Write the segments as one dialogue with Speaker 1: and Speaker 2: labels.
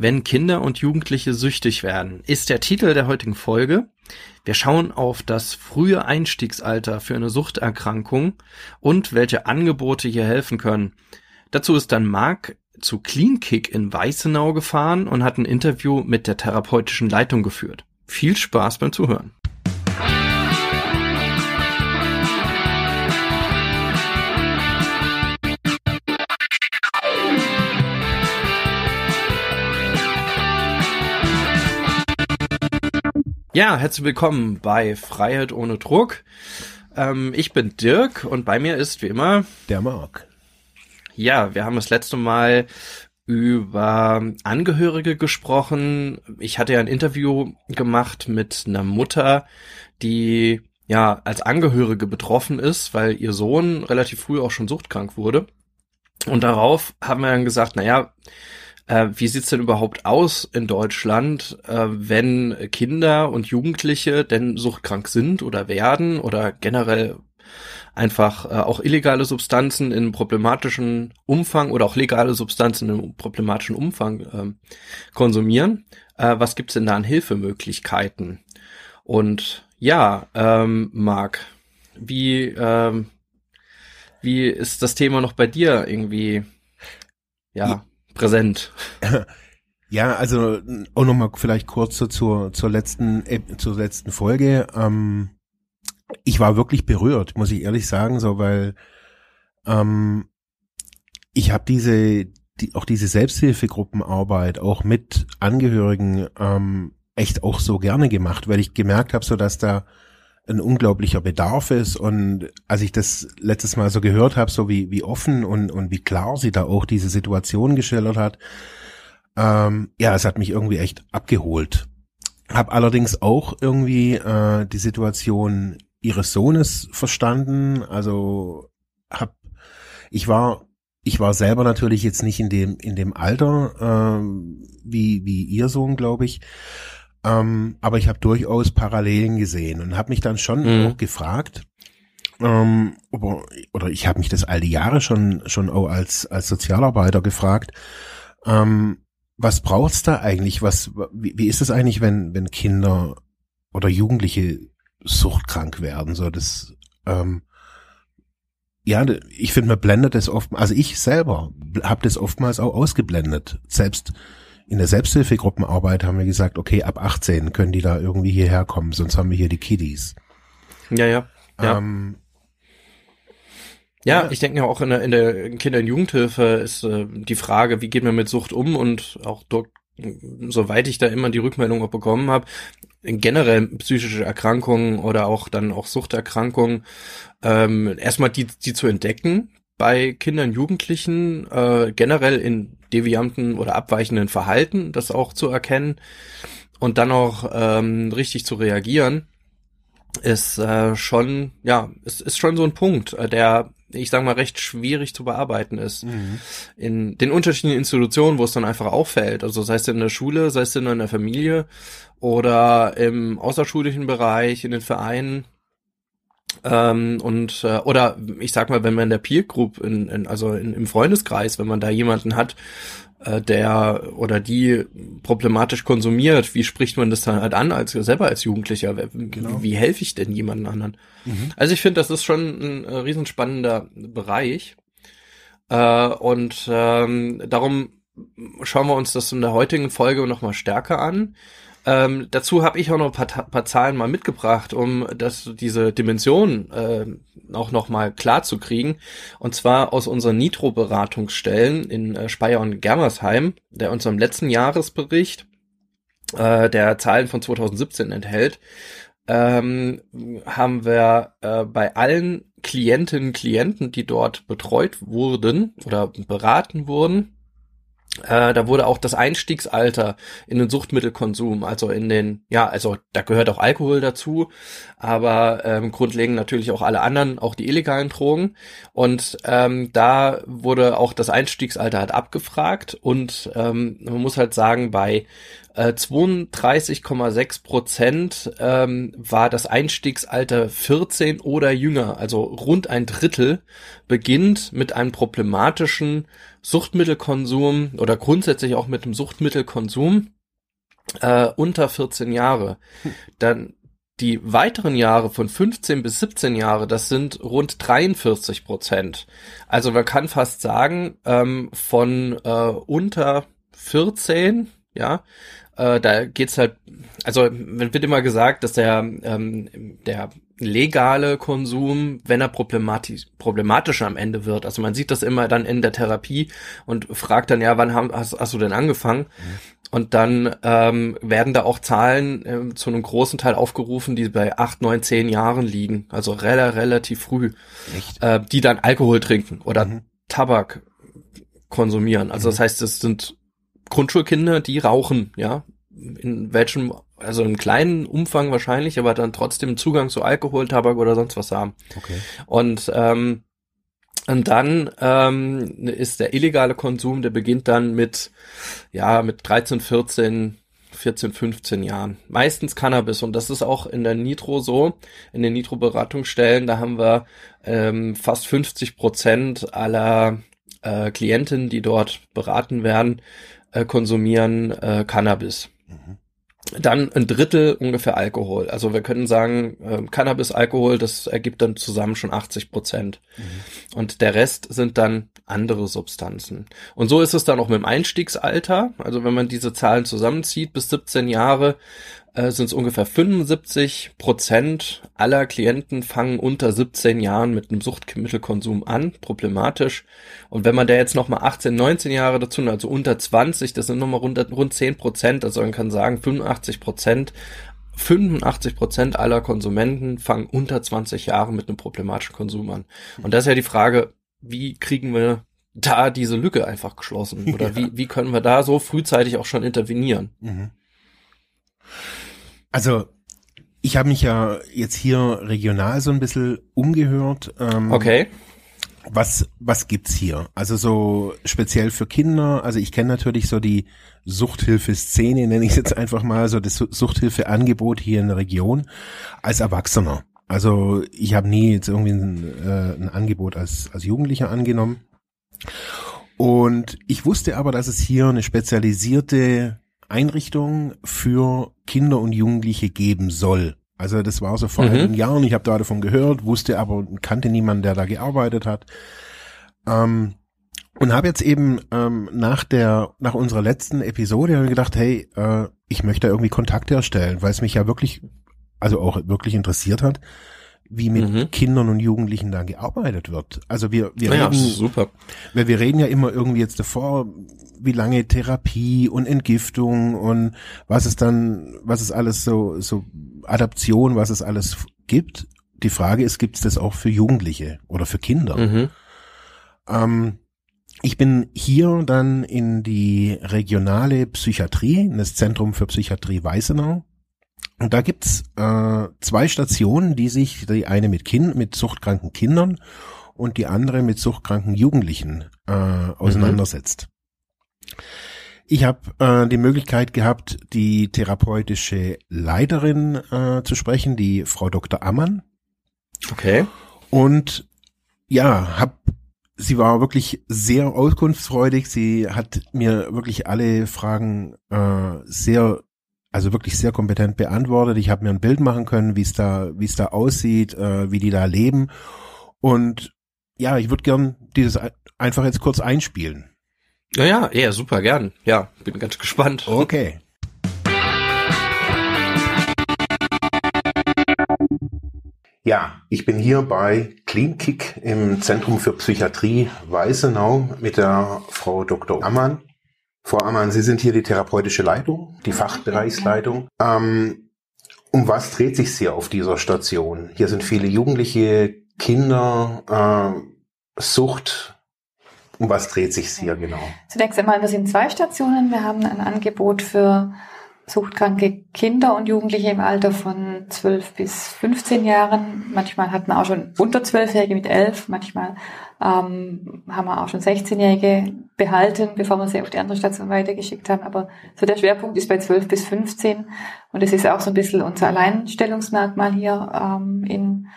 Speaker 1: Wenn Kinder und Jugendliche süchtig werden, ist der Titel der heutigen Folge. Wir schauen auf das frühe Einstiegsalter für eine Suchterkrankung und welche Angebote hier helfen können. Dazu ist dann Marc zu Clean Kick in Weißenau gefahren und hat ein Interview mit der therapeutischen Leitung geführt. Viel Spaß beim Zuhören. Ja, herzlich willkommen bei Freiheit ohne Druck. Ähm, ich bin Dirk und bei mir ist wie immer
Speaker 2: der Marc.
Speaker 1: Ja, wir haben das letzte Mal über Angehörige gesprochen. Ich hatte ja ein Interview gemacht mit einer Mutter, die ja als Angehörige betroffen ist, weil ihr Sohn relativ früh auch schon suchtkrank wurde. Und darauf haben wir dann gesagt, na ja, äh, wie sieht's denn überhaupt aus in Deutschland, äh, wenn Kinder und Jugendliche denn suchtkrank sind oder werden oder generell einfach äh, auch illegale Substanzen in problematischen Umfang oder auch legale Substanzen in problematischen Umfang äh, konsumieren. Äh, was gibt's denn da an Hilfemöglichkeiten? Und ja, ähm, Marc, wie ähm, wie ist das Thema noch bei dir irgendwie? Ja präsent.
Speaker 2: Ja, also auch nochmal vielleicht kurz zur, zur letzten, zur letzten Folge. Ähm, ich war wirklich berührt, muss ich ehrlich sagen, so weil ähm, ich habe diese, die, auch diese Selbsthilfegruppenarbeit auch mit Angehörigen ähm, echt auch so gerne gemacht, weil ich gemerkt habe, so dass da ein unglaublicher Bedarf ist und als ich das letztes Mal so gehört habe, so wie wie offen und und wie klar sie da auch diese Situation geschildert hat, ähm, ja, es hat mich irgendwie echt abgeholt. Hab allerdings auch irgendwie äh, die Situation ihres Sohnes verstanden. Also hab ich war ich war selber natürlich jetzt nicht in dem in dem Alter äh, wie wie ihr Sohn, glaube ich. Ähm, aber ich habe durchaus Parallelen gesehen und habe mich dann schon mhm. auch gefragt, ähm, oder, oder ich habe mich das all die Jahre schon schon auch als als Sozialarbeiter gefragt, ähm, was braucht's da eigentlich? Was wie, wie ist es eigentlich, wenn wenn Kinder oder Jugendliche suchtkrank werden? So das ähm, ja, ich finde, man blendet das oft, also ich selber habe das oftmals auch ausgeblendet. Selbst in der Selbsthilfegruppenarbeit haben wir gesagt, okay, ab 18 können die da irgendwie hierher kommen, sonst haben wir hier die Kiddies.
Speaker 1: Ja, ja. Ja, ähm, ja, ich denke ja auch in der, in der Kinder- und Jugendhilfe ist äh, die Frage, wie geht man mit Sucht um und auch dort, soweit ich da immer die Rückmeldung auch bekommen habe, generell psychische Erkrankungen oder auch dann auch Suchterkrankungen, ähm, erstmal die, die zu entdecken, bei Kindern, Jugendlichen äh, generell in devianten oder abweichenden Verhalten, das auch zu erkennen und dann auch ähm, richtig zu reagieren, ist äh, schon, ja, es ist schon so ein Punkt, äh, der, ich sag mal, recht schwierig zu bearbeiten ist. Mhm. In den unterschiedlichen Institutionen, wo es dann einfach auffällt, also sei es in der Schule, sei es in der Familie oder im außerschulischen Bereich, in den Vereinen, ähm, und äh, oder ich sag mal, wenn man in der Peer Group, in, in, also in, im Freundeskreis, wenn man da jemanden hat, äh, der oder die problematisch konsumiert, wie spricht man das dann halt an als selber als Jugendlicher? Genau. Wie, wie helfe ich denn jemanden anderen? Mhm. Also ich finde, das ist schon ein äh, riesenspannender Bereich. Äh, und ähm, darum schauen wir uns das in der heutigen Folge nochmal stärker an. Ähm, dazu habe ich auch noch ein paar, paar, Zahlen mal mitgebracht, um das, diese Dimension äh, auch noch mal klar zu kriegen. Und zwar aus unseren Nitro-Beratungsstellen in äh, Speyer und Germersheim, der unserem letzten Jahresbericht äh, der Zahlen von 2017 enthält, ähm, haben wir äh, bei allen Klientinnen und Klienten, die dort betreut wurden oder beraten wurden, äh, da wurde auch das Einstiegsalter in den Suchtmittelkonsum, also in den, ja, also da gehört auch Alkohol dazu, aber ähm, grundlegend natürlich auch alle anderen, auch die illegalen Drogen. Und ähm, da wurde auch das Einstiegsalter halt abgefragt und ähm, man muss halt sagen, bei äh, 32,6 Prozent ähm, war das Einstiegsalter 14 oder jünger, also rund ein Drittel beginnt mit einem problematischen Suchtmittelkonsum oder grundsätzlich auch mit dem Suchtmittelkonsum äh, unter 14 Jahre, dann die weiteren Jahre von 15 bis 17 Jahre, das sind rund 43 Prozent. Also man kann fast sagen, ähm, von äh, unter 14, ja, äh, da geht's halt, also wird immer gesagt, dass der, ähm, der legale Konsum, wenn er problematisch, problematischer am Ende wird. Also man sieht das immer dann in der Therapie und fragt dann, ja, wann haben, hast, hast du denn angefangen? Mhm. Und dann ähm, werden da auch Zahlen äh, zu einem großen Teil aufgerufen, die bei acht, neun, zehn Jahren liegen, also rel relativ früh, äh, die dann Alkohol trinken oder mhm. Tabak konsumieren. Also mhm. das heißt, es sind Grundschulkinder, die rauchen, ja, in welchem, also in kleinen Umfang wahrscheinlich, aber dann trotzdem Zugang zu Alkohol, Tabak oder sonst was haben. Okay. Und ähm, und dann ähm, ist der illegale Konsum, der beginnt dann mit, ja, mit 13, 14, 14, 15 Jahren. Meistens Cannabis und das ist auch in der Nitro so, in den Nitro-Beratungsstellen, da haben wir ähm, fast 50 Prozent aller äh, Klienten, die dort beraten werden, äh, konsumieren äh, Cannabis. Mhm. Dann ein Drittel ungefähr Alkohol. Also wir können sagen, äh, Cannabis, Alkohol, das ergibt dann zusammen schon 80 Prozent. Mhm. Und der Rest sind dann andere Substanzen. Und so ist es dann auch mit dem Einstiegsalter. Also wenn man diese Zahlen zusammenzieht, bis 17 Jahre äh, sind es ungefähr 75 Prozent aller Klienten fangen unter 17 Jahren mit einem Suchtmittelkonsum an, problematisch. Und wenn man da jetzt nochmal 18, 19 Jahre dazu, also unter 20, das sind nochmal rund, rund 10 Prozent, also man kann sagen 85 Prozent 85 Prozent aller Konsumenten fangen unter 20 Jahren mit einem problematischen Konsum an. Und das ist ja die Frage, wie kriegen wir da diese Lücke einfach geschlossen? Oder ja. wie, wie können wir da so frühzeitig auch schon intervenieren? Mhm.
Speaker 2: Also ich habe mich ja jetzt hier regional so ein bisschen umgehört.
Speaker 1: Ähm, okay.
Speaker 2: Was, was gibt's hier? Also so speziell für Kinder. Also ich kenne natürlich so die Suchthilfe-Szene, nenne ich jetzt einfach mal, so das Suchthilfeangebot hier in der Region als Erwachsener. Also ich habe nie jetzt irgendwie ein, äh, ein Angebot als, als Jugendlicher angenommen. Und ich wusste aber, dass es hier eine spezialisierte Einrichtung für Kinder und Jugendliche geben soll. Also das war so vor mhm. einigen Jahren, ich habe da davon gehört, wusste aber, kannte niemanden, der da gearbeitet hat. Ähm, und habe jetzt eben ähm, nach der, nach unserer letzten Episode gedacht, hey, äh, ich möchte irgendwie Kontakt herstellen, weil es mich ja wirklich, also auch wirklich interessiert hat, wie mit mhm. Kindern und Jugendlichen da gearbeitet wird. Also wir, wir
Speaker 1: ja,
Speaker 2: reden,
Speaker 1: super.
Speaker 2: Weil wir reden ja immer irgendwie jetzt davor, wie lange Therapie und Entgiftung und was es dann, was es alles so, so Adaption, was es alles gibt. Die Frage ist, gibt es das auch für Jugendliche oder für Kinder? Mhm. Ähm, ich bin hier dann in die regionale Psychiatrie, in das Zentrum für Psychiatrie Weißenau. Und da gibt's äh, zwei Stationen, die sich, die eine mit Kind, mit suchtkranken Kindern und die andere mit suchtkranken Jugendlichen äh, auseinandersetzt. Ich habe äh, die Möglichkeit gehabt, die therapeutische Leiterin äh, zu sprechen, die Frau Dr. Ammann.
Speaker 1: Okay.
Speaker 2: Und ja, hab sie war wirklich sehr auskunftsfreudig. Sie hat mir wirklich alle Fragen äh, sehr, also wirklich sehr kompetent beantwortet. Ich habe mir ein Bild machen können, wie es da, wie es da aussieht, äh, wie die da leben. Und ja, ich würde gern dieses einfach jetzt kurz einspielen.
Speaker 1: Ja, ja, ja, super gern. Ja, bin ganz gespannt.
Speaker 2: Okay. Ja, ich bin hier bei CleanKick im Zentrum für Psychiatrie Weißenau mit der Frau Dr. Ammann. Frau Ammann, Sie sind hier die therapeutische Leitung, die Fachbereichsleitung. Ähm, um was dreht sich hier auf dieser Station? Hier sind viele Jugendliche, Kinder, äh, Sucht, um was dreht sich hier genau?
Speaker 3: Zunächst einmal, wir sind zwei Stationen. Wir haben ein Angebot für suchtkranke Kinder und Jugendliche im Alter von 12 bis 15 Jahren. Manchmal hatten wir auch schon unter 12-Jährige mit 11. Manchmal ähm, haben wir auch schon 16-Jährige behalten, bevor wir sie auf die andere Station weitergeschickt haben. Aber so der Schwerpunkt ist bei 12 bis 15. Und es ist auch so ein bisschen unser Alleinstellungsmerkmal hier ähm, in,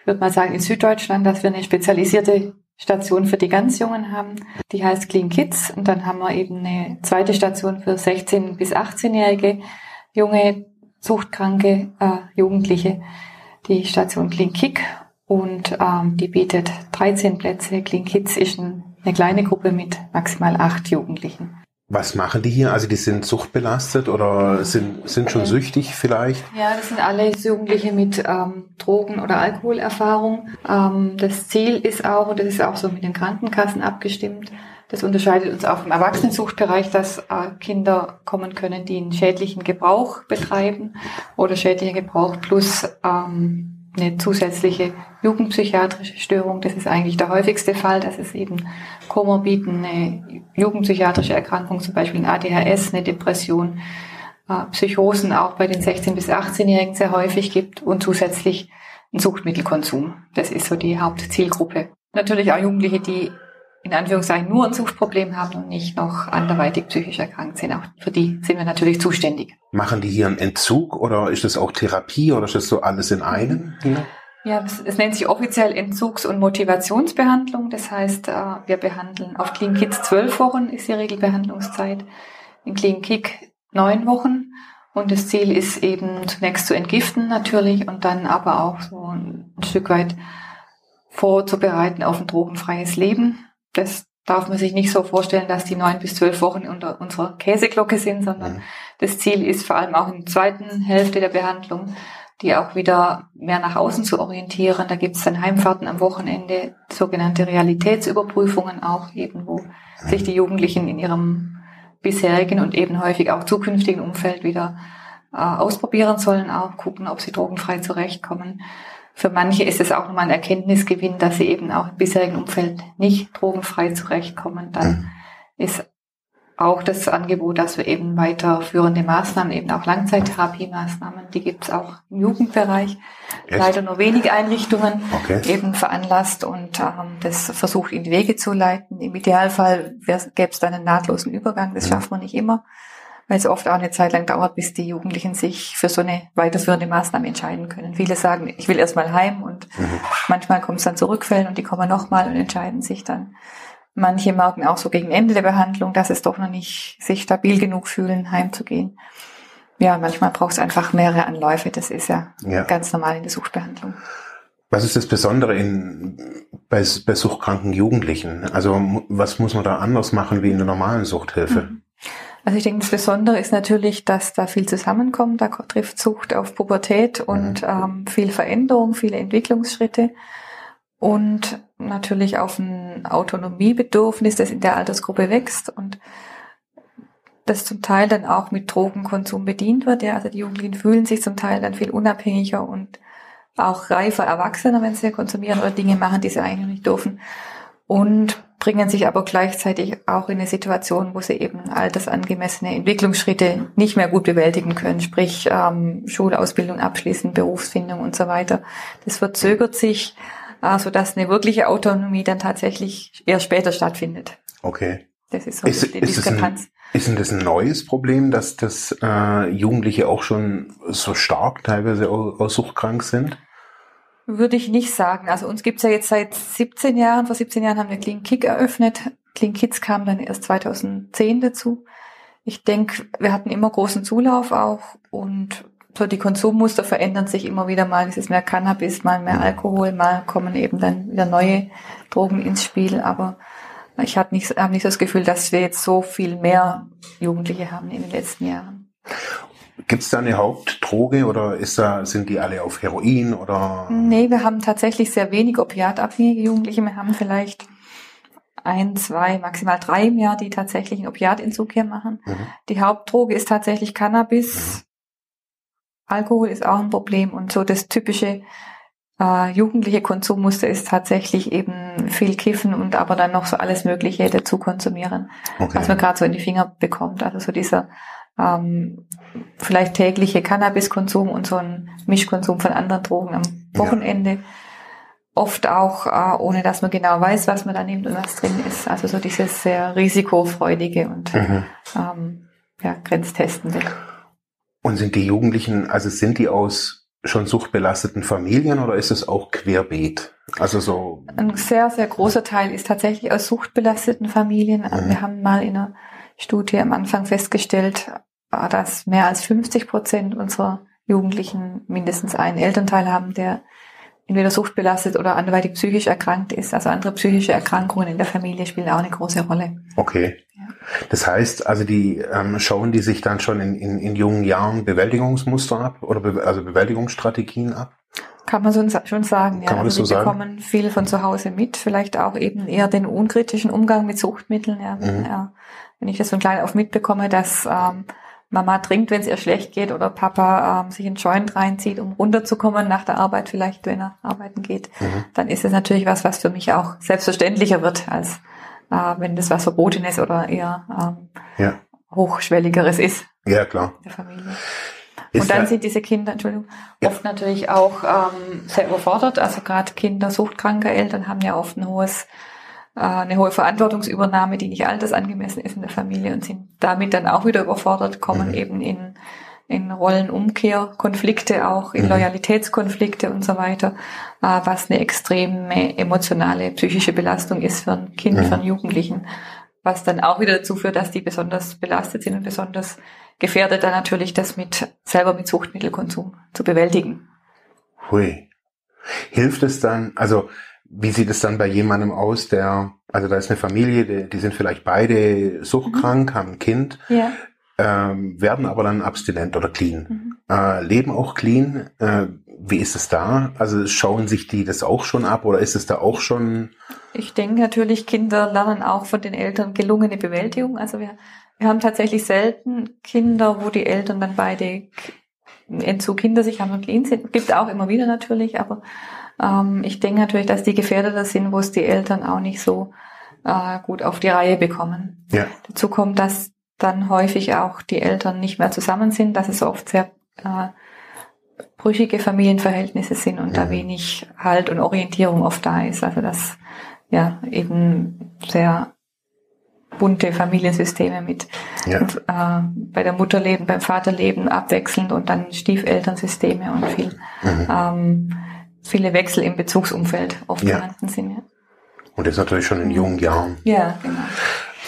Speaker 3: ich würde mal sagen, in Süddeutschland, dass wir eine spezialisierte Station für die ganz Jungen haben. Die heißt Clean Kids. Und dann haben wir eben eine zweite Station für 16- bis 18-jährige junge, suchtkranke äh, Jugendliche. Die Station Clean Kick. Und ähm, die bietet 13 Plätze. Clean Kids ist ein, eine kleine Gruppe mit maximal acht Jugendlichen.
Speaker 2: Was machen die hier? Also die sind suchtbelastet oder sind, sind schon süchtig vielleicht?
Speaker 3: Ja, das sind alle Jugendliche mit ähm, Drogen- oder Alkoholerfahrung. Ähm, das Ziel ist auch, und das ist auch so mit den Krankenkassen abgestimmt, das unterscheidet uns auch im Erwachsenensuchtbereich, dass äh, Kinder kommen können, die einen schädlichen Gebrauch betreiben oder schädlicher Gebrauch plus ähm, eine zusätzliche jugendpsychiatrische Störung. Das ist eigentlich der häufigste Fall, dass es eben Komorbiden, eine jugendpsychiatrische Erkrankung, zum Beispiel ein ADHS, eine Depression, äh, Psychosen auch bei den 16- bis 18-Jährigen sehr häufig gibt und zusätzlich ein Suchtmittelkonsum. Das ist so die Hauptzielgruppe. Natürlich auch Jugendliche, die in Anführungszeichen nur ein Suchtproblem haben und nicht noch anderweitig psychisch erkrankt sind. Auch für die sind wir natürlich zuständig.
Speaker 2: Machen die hier einen Entzug oder ist das auch Therapie oder ist das so alles in einem?
Speaker 3: Ja, es, es nennt sich offiziell Entzugs- und Motivationsbehandlung. Das heißt, äh, wir behandeln auf Clean Kids zwölf Wochen ist die Regelbehandlungszeit, in Clean Kick neun Wochen. Und das Ziel ist eben zunächst zu entgiften natürlich und dann aber auch so ein Stück weit vorzubereiten auf ein drogenfreies Leben das darf man sich nicht so vorstellen, dass die neun bis zwölf Wochen unter unserer Käseglocke sind, sondern mhm. das Ziel ist vor allem auch in der zweiten Hälfte der Behandlung, die auch wieder mehr nach außen zu orientieren. Da gibt es dann Heimfahrten am Wochenende, sogenannte Realitätsüberprüfungen auch eben, wo mhm. sich die Jugendlichen in ihrem bisherigen und eben häufig auch zukünftigen Umfeld wieder äh, ausprobieren sollen, auch gucken, ob sie drogenfrei zurechtkommen. Für manche ist es auch nochmal ein Erkenntnisgewinn, dass sie eben auch im bisherigen Umfeld nicht drogenfrei zurechtkommen. Dann mhm. ist auch das Angebot, dass wir eben weiterführende Maßnahmen, eben auch Langzeittherapie-Maßnahmen, die gibt es auch im Jugendbereich. Echt? Leider nur wenige Einrichtungen okay. eben veranlasst und ähm, das versucht in die Wege zu leiten. Im Idealfall gäbe es dann einen nahtlosen Übergang, das mhm. schafft man nicht immer weil es oft auch eine Zeit lang dauert, bis die Jugendlichen sich für so eine weiterführende Maßnahme entscheiden können. Viele sagen, ich will erstmal heim und mhm. manchmal kommt es dann zu Rückfällen und die kommen nochmal und entscheiden sich dann. Manche merken auch so gegen Ende der Behandlung, dass es doch noch nicht sich stabil genug fühlen, heimzugehen. Ja, manchmal braucht es einfach mehrere Anläufe. Das ist ja, ja, ganz normal in der Suchtbehandlung.
Speaker 2: Was ist das Besondere in, bei, bei suchtkranken Jugendlichen? Also was muss man da anders machen wie in der normalen Suchthilfe? Mhm.
Speaker 3: Also ich denke, das Besondere ist natürlich, dass da viel zusammenkommt. Da trifft Sucht auf Pubertät und mhm. ähm, viel Veränderung, viele Entwicklungsschritte und natürlich auf ein Autonomiebedürfnis, das in der Altersgruppe wächst und das zum Teil dann auch mit Drogenkonsum bedient wird. Ja, also die Jugendlichen fühlen sich zum Teil dann viel unabhängiger und auch reifer Erwachsener, wenn sie konsumieren oder Dinge machen, die sie eigentlich nicht dürfen. Und bringen sich aber gleichzeitig auch in eine Situation, wo sie eben altersangemessene Entwicklungsschritte nicht mehr gut bewältigen können, sprich ähm, Schulausbildung abschließen, Berufsfindung und so weiter. Das verzögert sich, äh, sodass eine wirkliche Autonomie dann tatsächlich erst später stattfindet.
Speaker 2: Okay.
Speaker 3: Das ist so
Speaker 2: ist, die Diskrepanz. Ist denn das ein neues Problem, dass das äh, Jugendliche auch schon so stark teilweise auch, suchtkrank sind?
Speaker 3: Würde ich nicht sagen. Also uns gibt's ja jetzt seit 17 Jahren. Vor 17 Jahren haben wir Clean Kick eröffnet. Clean Kids kam dann erst 2010 dazu. Ich denke, wir hatten immer großen Zulauf auch und so die Konsummuster verändern sich immer wieder mal. Es ist mehr Cannabis, mal mehr Alkohol, mal kommen eben dann wieder neue Drogen ins Spiel. Aber ich habe nicht, hab nicht das Gefühl, dass wir jetzt so viel mehr Jugendliche haben in den letzten Jahren.
Speaker 2: Gibt es da eine Hauptdroge oder ist da, sind die alle auf Heroin oder?
Speaker 3: Nee, wir haben tatsächlich sehr wenig opiatabhängige Jugendliche. Wir haben vielleicht ein, zwei, maximal drei im Jahr, die tatsächlich einen Opiatentzug hier machen. Mhm. Die Hauptdroge ist tatsächlich Cannabis. Mhm. Alkohol ist auch ein Problem und so das typische äh, jugendliche Konsummuster ist tatsächlich eben viel Kiffen und aber dann noch so alles Mögliche dazu konsumieren, okay. was man gerade so in die Finger bekommt. Also so dieser ähm, vielleicht tägliche Cannabiskonsum und so ein Mischkonsum von anderen Drogen am Wochenende. Ja. Oft auch, äh, ohne dass man genau weiß, was man da nimmt und was drin ist. Also so dieses sehr risikofreudige und mhm. ähm, ja, grenztestende.
Speaker 2: Und sind die Jugendlichen, also sind die aus schon suchtbelasteten Familien oder ist es auch querbeet? Also so.
Speaker 3: Ein sehr, sehr großer Teil ist tatsächlich aus suchtbelasteten Familien. Mhm. Wir haben mal in einer Studie am Anfang festgestellt, dass mehr als 50 Prozent unserer Jugendlichen mindestens einen Elternteil haben, der entweder suchtbelastet oder anderweitig psychisch erkrankt ist. Also andere psychische Erkrankungen in der Familie spielen auch eine große Rolle.
Speaker 2: Okay. Das heißt, also die ähm, schauen die sich dann schon in, in, in jungen Jahren Bewältigungsmuster ab oder be also Bewältigungsstrategien ab?
Speaker 3: Kann man so, schon sagen,
Speaker 2: Kann
Speaker 3: ja.
Speaker 2: Man das
Speaker 3: also
Speaker 2: so
Speaker 3: die
Speaker 2: sagen?
Speaker 3: bekommen viel von zu Hause mit, vielleicht auch eben eher den unkritischen Umgang mit Suchtmitteln. Ja.
Speaker 2: Mhm.
Speaker 3: ja. Wenn ich das von klein auf mitbekomme, dass ähm, Mama trinkt, wenn es ihr schlecht geht, oder Papa ähm, sich einen Joint reinzieht, um runterzukommen nach der Arbeit, vielleicht wenn er arbeiten geht,
Speaker 2: Mhm.
Speaker 3: dann ist es natürlich was, was für mich auch selbstverständlicher wird, als äh, wenn das was Verbotenes oder eher ähm,
Speaker 2: Ja.
Speaker 3: hochschwelligeres ist
Speaker 2: Ja, klar.
Speaker 3: in der Familie.
Speaker 2: Ist
Speaker 3: und dann
Speaker 2: da-
Speaker 3: sind diese Kinder, Entschuldigung,
Speaker 2: Ja.
Speaker 3: oft natürlich auch ähm, sehr überfordert. Also gerade Kinder suchtkranker Eltern haben ja oft ein hohes, eine hohe Verantwortungsübernahme, die nicht altersangemessen ist in der Familie und sind damit dann auch wieder überfordert, kommen
Speaker 2: Mhm.
Speaker 3: eben in, in Rollenumkehrkonflikte auch, in
Speaker 2: Mhm.
Speaker 3: Loyalitätskonflikte und so weiter, äh, was eine extreme emotionale, psychische Belastung ist für ein Kind,
Speaker 2: Mhm.
Speaker 3: für einen Jugendlichen, was dann auch wieder dazu führt, dass die besonders belastet sind und besonders gefährdet dann natürlich das mit selber mit Suchtmittelkonsum zu bewältigen.
Speaker 2: Hui. Hilft es dann, also wie sieht es dann bei jemandem aus, der, also da ist eine Familie, die, die sind vielleicht beide suchtkrank, haben ein Kind,
Speaker 3: Ja.
Speaker 2: ähm, werden aber dann abstinent oder clean.
Speaker 3: Mhm.
Speaker 2: Äh, leben auch clean. Äh, wie ist es da? Also schauen sich die das auch schon ab oder ist es da auch schon?
Speaker 3: Ich denke natürlich, Kinder lernen auch von den Eltern gelungene Bewältigung. Also wir, wir haben tatsächlich selten Kinder, wo die Eltern dann beide Entzug hinter sich haben und clean sind. Gibt auch immer wieder natürlich, aber ähm, ich denke natürlich, dass die gefährdeter sind, wo es die Eltern auch nicht so äh, gut auf die Reihe bekommen.
Speaker 2: Ja.
Speaker 3: Dazu kommt, dass dann häufig auch die Eltern nicht mehr zusammen sind, dass es oft sehr äh, brüchige Familienverhältnisse sind und da
Speaker 2: Mhm.
Speaker 3: wenig Halt und Orientierung oft da ist. Also dass ja eben sehr bunte Familiensysteme mit
Speaker 2: Ja.
Speaker 3: äh, bei der Mutter leben, beim Vater leben abwechselnd und dann Stiefelternsysteme und viel
Speaker 2: Mhm.
Speaker 3: ähm, viele Wechsel im Bezugsumfeld oft
Speaker 2: Ja.
Speaker 3: vorhanden sind. Ja.
Speaker 2: Und das natürlich schon in jungen Jahren.
Speaker 3: ja, genau.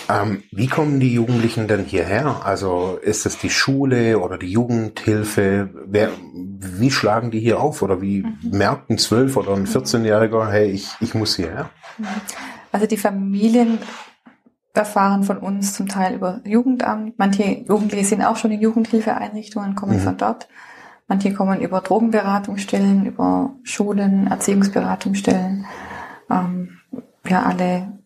Speaker 2: Ähm, wie kommen die Jugendlichen denn hierher? Also ist es die Schule oder die Jugendhilfe? Wer, wie schlagen die hier auf? Oder wie
Speaker 3: Mhm.
Speaker 2: merkt ein 12- oder ein 14-Jähriger, hey, ich, ich muss hierher?
Speaker 3: Also die Familien erfahren von uns zum Teil über Jugendamt. Manche Jugendliche sind auch schon in Jugendhilfeeinrichtungen, kommen
Speaker 2: Mhm.
Speaker 3: von dort. Manche kommen über Drogenberatungsstellen, über Schulen, Erziehungsberatungsstellen. Ähm, ja, alle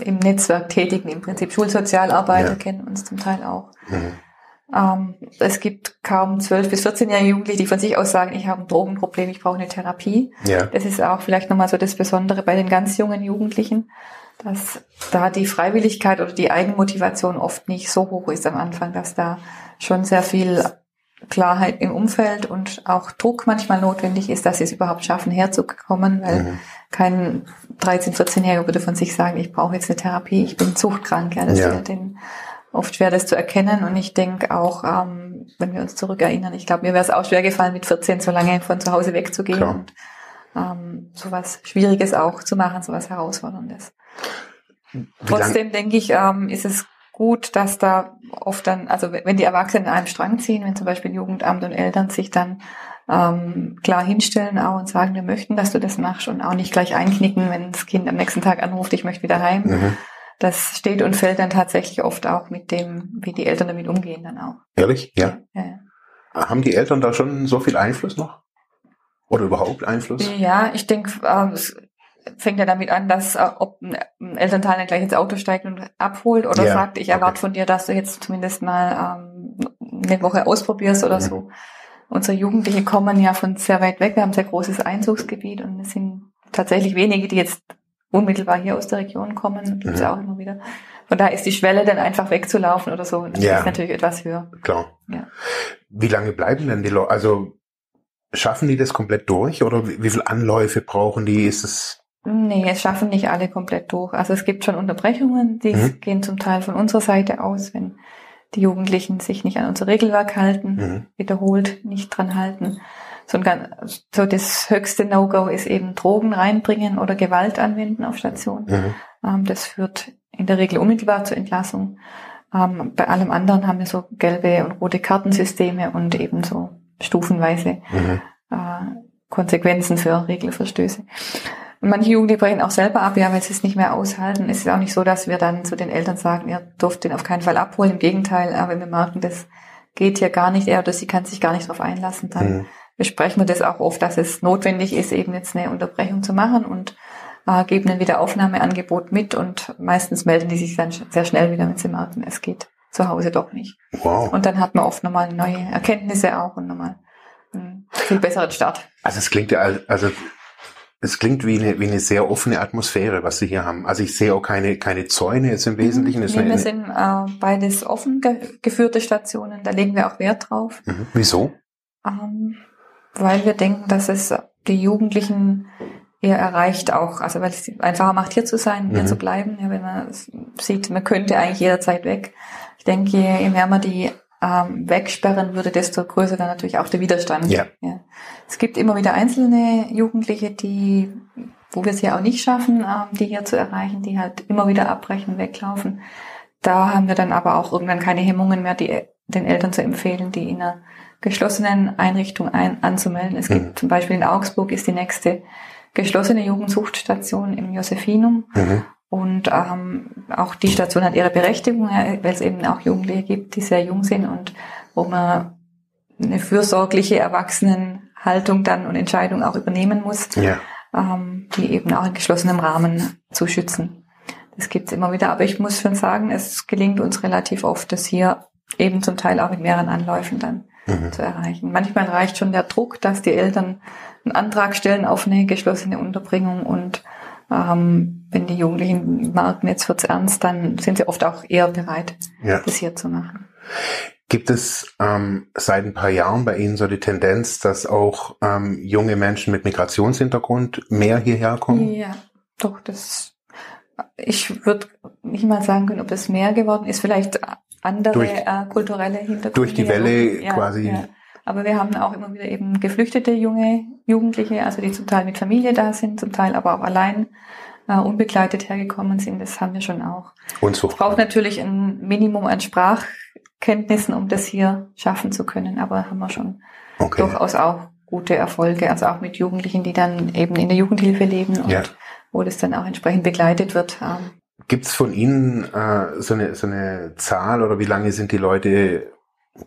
Speaker 3: im Netzwerk tätigen, im Prinzip Schulsozialarbeiter
Speaker 2: Ja.
Speaker 3: kennen uns zum Teil auch.
Speaker 2: Mhm.
Speaker 3: Ähm, es gibt kaum 12- bis 14-jährige Jugendliche, die von sich aus sagen, ich habe ein Drogenproblem, ich brauche eine Therapie.
Speaker 2: Ja.
Speaker 3: Das ist auch vielleicht nochmal so das Besondere bei den ganz jungen Jugendlichen, dass da die Freiwilligkeit oder die Eigenmotivation oft nicht so hoch ist am Anfang, dass da schon sehr viel Klarheit im Umfeld und auch Druck manchmal notwendig ist, dass sie es überhaupt schaffen, herzukommen, weil
Speaker 2: Mhm.
Speaker 3: kein 13-, 14-Jähriger würde von sich sagen, ich brauche jetzt eine Therapie, ich bin suchtkrank. Ja, das
Speaker 2: Ja.
Speaker 3: fällt denen oft schwer, das zu erkennen. Und ich denke auch, ähm, wenn wir uns zurückerinnern, ich glaube, mir wäre es auch schwer gefallen, mit 14 so lange von zu Hause wegzugehen
Speaker 2: Klar.
Speaker 3: und ähm, sowas Schwieriges auch zu machen, sowas Herausforderndes.
Speaker 2: Wie
Speaker 3: Trotzdem denke ich, ähm, ist es gut, dass da oft dann, also wenn die Erwachsenen an einem Strang ziehen, wenn zum Beispiel Jugendamt und Eltern sich dann ähm, klar hinstellen auch und sagen, wir möchten, dass du das machst und auch nicht gleich einknicken, wenn das Kind am nächsten Tag anruft, ich möchte wieder heim.
Speaker 2: mhm.
Speaker 3: Das steht und fällt dann tatsächlich oft auch mit dem, wie die Eltern damit umgehen dann auch.
Speaker 2: Ehrlich? Ja.
Speaker 3: Ja, ja.
Speaker 2: Haben die Eltern da schon so viel Einfluss noch? Oder überhaupt Einfluss?
Speaker 3: Ja, ich denke, es fängt ja damit an, dass äh, ob ein Elternteil dann gleich ins Auto steigt und abholt oder
Speaker 2: Ja,
Speaker 3: sagt, ich
Speaker 2: okay.
Speaker 3: erwarte von dir, dass du jetzt zumindest mal ähm, eine Woche ausprobierst oder
Speaker 2: Mhm.
Speaker 3: so. Unsere Jugendliche kommen ja von sehr weit weg. Wir haben ein sehr großes Einzugsgebiet und es sind tatsächlich wenige, die jetzt unmittelbar hier aus der Region kommen. Gibt es
Speaker 2: Mhm.
Speaker 3: auch immer wieder. Von daher ist die Schwelle dann einfach wegzulaufen oder so. Das
Speaker 2: Ja.
Speaker 3: ist natürlich etwas höher.
Speaker 2: Klar.
Speaker 3: Ja.
Speaker 2: Wie lange bleiben denn die Leute? Also schaffen die das komplett durch oder wie, wie viele Anläufe brauchen die? Ist es
Speaker 3: Nee, es schaffen nicht alle komplett durch. Also es gibt schon Unterbrechungen, die
Speaker 2: Mhm.
Speaker 3: gehen zum Teil von unserer Seite aus, wenn die Jugendlichen sich nicht an unser Regelwerk halten,
Speaker 2: mhm.
Speaker 3: wiederholt nicht dran halten. so, ein, so das höchste No-Go ist eben Drogen reinbringen oder Gewalt anwenden auf Station. Mhm. Ähm, das führt in der Regel unmittelbar zur Entlassung. Ähm, bei allem anderen haben wir so gelbe und rote Kartensysteme und eben so stufenweise mhm. äh, Konsequenzen für Regelverstöße. Manche Jugendliche brechen auch selber ab, ja, weil sie es nicht mehr aushalten. Es ist auch nicht so, dass wir dann zu den Eltern sagen, ihr dürft den auf keinen Fall abholen. Im Gegenteil, aber wir merken, das geht hier gar nicht, er oder sie kann sich gar nicht darauf einlassen, dann mhm. besprechen wir das auch oft, dass es notwendig ist, eben jetzt eine Unterbrechung zu machen und äh, geben dann wieder Aufnahmeangebot mit und meistens melden die sich dann sehr schnell wieder, wenn sie merken, es geht zu Hause doch nicht. Wow. Und dann hat man oft nochmal neue Erkenntnisse auch und nochmal einen viel besseren Start.
Speaker 2: Also es klingt ja, also es klingt wie eine, wie eine sehr offene Atmosphäre, was Sie hier haben. Also ich sehe auch keine, keine Zäune jetzt im Wesentlichen.
Speaker 3: Mhm. Nee, wir sind äh, beides offen ge geführte Stationen, da legen wir auch Wert drauf.
Speaker 2: Mhm. Wieso?
Speaker 3: Ähm, weil wir denken, dass es die Jugendlichen eher erreicht auch, also weil es einfacher macht, hier zu sein, hier mhm. zu bleiben. Ja, wenn man sieht, man könnte eigentlich jederzeit weg. Ich denke, je mehr man die ähm, wegsperren würde, desto größer dann natürlich auch der Widerstand. Ja. ja. Es gibt immer wieder einzelne Jugendliche, die, wo wir es ja auch nicht schaffen, ähm, die hier zu erreichen, die halt immer wieder abbrechen, weglaufen. Da haben wir dann aber auch irgendwann keine Hemmungen mehr, die den Eltern zu empfehlen, die in einer geschlossenen Einrichtung ein, anzumelden. Es gibt mhm. zum Beispiel in Augsburg ist die nächste geschlossene Jugendsuchtstation im Josephinum. Mhm. Und ähm, auch die Station hat ihre Berechtigung, weil es eben auch Jugendliche gibt, die sehr jung sind und wo man eine fürsorgliche Erwachsenenhaltung dann und Entscheidung auch übernehmen muss, ja. ähm, die eben auch in geschlossenem Rahmen zu schützen. Das gibt's immer wieder. Aber ich muss schon sagen, es gelingt uns relativ oft, das hier eben zum Teil auch mit mehreren Anläufen dann mhm. zu erreichen. Manchmal reicht schon der Druck, dass die Eltern einen Antrag stellen auf eine geschlossene Unterbringung und ähm, wenn die Jugendlichen merken, jetzt wird's ernst, dann sind sie oft auch eher bereit, ja. das hier zu machen.
Speaker 2: Gibt es ähm, seit ein paar Jahren bei Ihnen so die Tendenz, dass auch ähm, junge Menschen mit Migrationshintergrund mehr hierher kommen?
Speaker 3: Ja, doch, das ich würde nicht mal sagen können, ob es mehr geworden ist, vielleicht andere durch, äh, kulturelle Hintergründe.
Speaker 2: Durch die Welle ja, quasi. Ja.
Speaker 3: Aber wir haben auch immer wieder eben geflüchtete junge Jugendliche, also die zum Teil mit Familie da sind, zum Teil aber auch allein äh, unbegleitet hergekommen sind. Das haben wir schon auch.
Speaker 2: Und so.
Speaker 3: Es braucht natürlich ein Minimum an Sprachkenntnissen, um das hier schaffen zu können. Aber haben wir schon okay. durchaus auch gute Erfolge, also auch mit Jugendlichen, die dann eben in der Jugendhilfe leben und ja. wo das dann auch entsprechend begleitet wird.
Speaker 2: Ähm. Gibt es von Ihnen äh, so, eine, so eine Zahl oder wie lange sind die Leute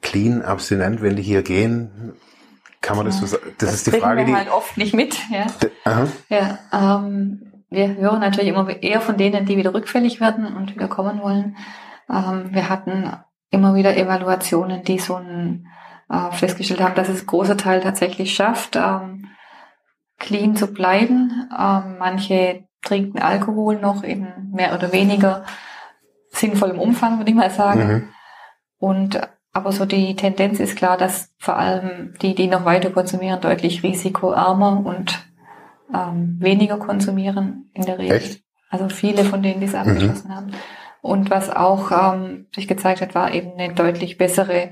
Speaker 2: clean, abstinent, wenn die hier gehen? Kann man das so sagen?
Speaker 3: Das, das ist die Frage, wir die halt oft nicht mit. Ja, ja ähm, wir hören natürlich immer eher von denen, die wieder rückfällig werden und wieder kommen wollen. Ähm, wir hatten immer wieder Evaluationen, die so ein, äh, festgestellt haben, dass es ein großer Teil tatsächlich schafft, ähm, clean zu bleiben. Ähm, manche trinken Alkohol noch in mehr oder weniger sinnvollem Umfang, würde ich mal sagen. Mhm. Und aber so die Tendenz ist klar, dass vor allem die, die noch weiter konsumieren, deutlich risikoarmer und ähm, weniger konsumieren in der Regel. Echt? Also viele von denen, die es abgeschlossen mhm. haben. Und was auch ähm, sich gezeigt hat, war eben eine deutlich bessere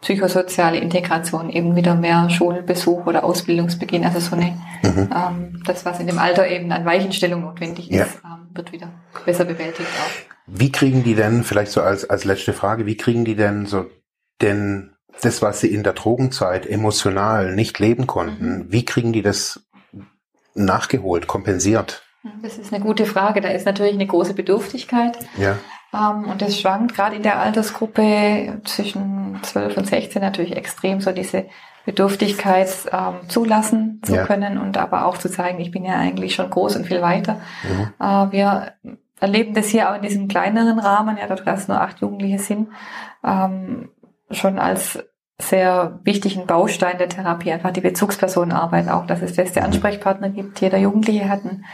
Speaker 3: psychosoziale Integration, eben wieder mehr Schulbesuch oder Ausbildungsbeginn. Also so eine, mhm. ähm, das, was in dem Alter eben an Weichenstellung notwendig ja. ist, ähm, wird wieder besser bewältigt auch.
Speaker 2: Wie kriegen die denn, vielleicht so als, als letzte Frage, wie kriegen die denn so denn das, was sie in der Drogenzeit emotional nicht leben konnten, mhm. wie kriegen die das nachgeholt, kompensiert?
Speaker 3: Das ist eine gute Frage. Da ist natürlich eine große Bedürftigkeit. Ja. Ähm, und das schwankt gerade in der Altersgruppe zwischen 12 und 16 natürlich extrem, so diese Bedürftigkeit ähm, zulassen zu ja. können und aber auch zu zeigen, ich bin ja eigentlich schon groß und viel weiter. Mhm. Äh, wir erleben das hier auch in diesem kleineren Rahmen, ja, dort dass nur acht Jugendliche sind, ähm, schon als sehr wichtigen Baustein der Therapie, einfach die Bezugspersonenarbeit auch, dass es feste Ansprechpartner gibt. Jeder Jugendliche hat einen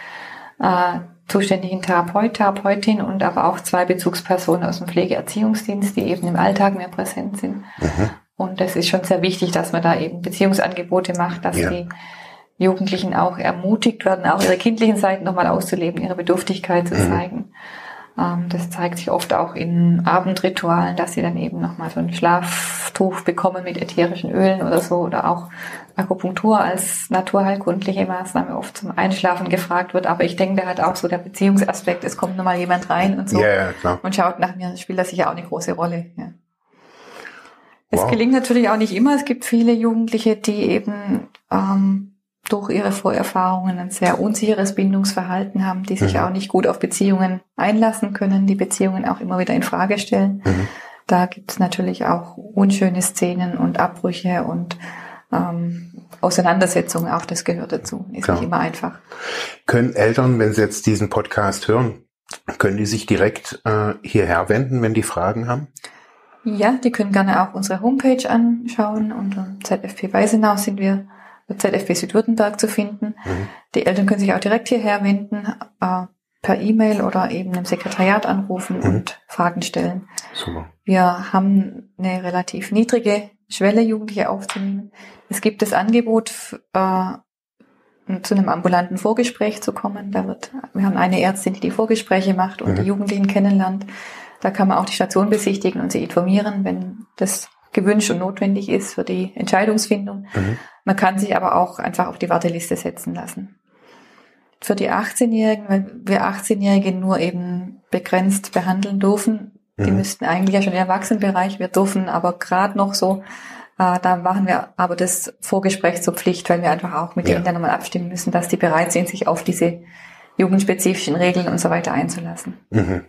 Speaker 3: äh, zuständigen Therapeut, Therapeutin und aber auch zwei Bezugspersonen aus dem Pflegeerziehungsdienst, die eben im Alltag mehr präsent sind. Mhm. Und das ist schon sehr wichtig, dass man da eben Beziehungsangebote macht, dass ja. die Jugendlichen auch ermutigt werden, auch ihre kindlichen Seiten nochmal auszuleben, ihre Bedürftigkeit zu mhm. zeigen. Das zeigt sich oft auch in Abendritualen, dass sie dann eben nochmal so ein Schlaf Tuch bekommen mit ätherischen Ölen oder so oder auch Akupunktur als naturheilkundliche Maßnahme oft zum Einschlafen gefragt wird. Aber ich denke, der hat auch so der Beziehungsaspekt. Es kommt nochmal jemand rein und so.
Speaker 2: Ja, ja, klar.
Speaker 3: Und schaut nach mir, spielt das sicher auch eine große Rolle. Ja. Es wow. gelingt natürlich auch nicht immer. Es gibt viele Jugendliche, die eben ähm, durch ihre Vorerfahrungen ein sehr unsicheres Bindungsverhalten haben, die sich mhm. auch nicht gut auf Beziehungen einlassen können, die Beziehungen auch immer wieder in Frage stellen. Mhm. Da gibt es natürlich auch unschöne Szenen und Abbrüche und ähm, Auseinandersetzungen, auch das gehört dazu. Ist Klar. nicht immer einfach.
Speaker 2: Können Eltern, wenn sie jetzt diesen Podcast hören, können die sich direkt äh, hierher wenden, wenn die Fragen haben?
Speaker 3: Ja, die können gerne auch unsere Homepage anschauen. Unter ZFP Weisenau sind wir ZFP Südwürttemberg zu finden. Mhm. Die Eltern können sich auch direkt hierher wenden, äh, per E-Mail oder eben im Sekretariat anrufen mhm. und Fragen stellen. Super. Wir haben eine relativ niedrige Schwelle, Jugendliche aufzunehmen. Es gibt das Angebot, äh, zu einem ambulanten Vorgespräch zu kommen. Da wird, wir haben eine Ärztin, die die Vorgespräche macht und mhm. die Jugendlichen kennenlernt. Da kann man auch die Station besichtigen und sie informieren, wenn das gewünscht und notwendig ist für die Entscheidungsfindung. Mhm. Man kann sich aber auch einfach auf die Warteliste setzen lassen. Für die 18-Jährigen, weil wir 18-Jährige nur eben begrenzt behandeln dürfen, mhm. die müssten eigentlich ja schon im Erwachsenenbereich, wir dürfen aber gerade noch so, äh, da machen wir aber das Vorgespräch zur Pflicht, weil wir einfach auch mit ja. denen dann nochmal abstimmen müssen, dass die bereit sind, sich auf diese jugendspezifischen Regeln und so weiter einzulassen. Mhm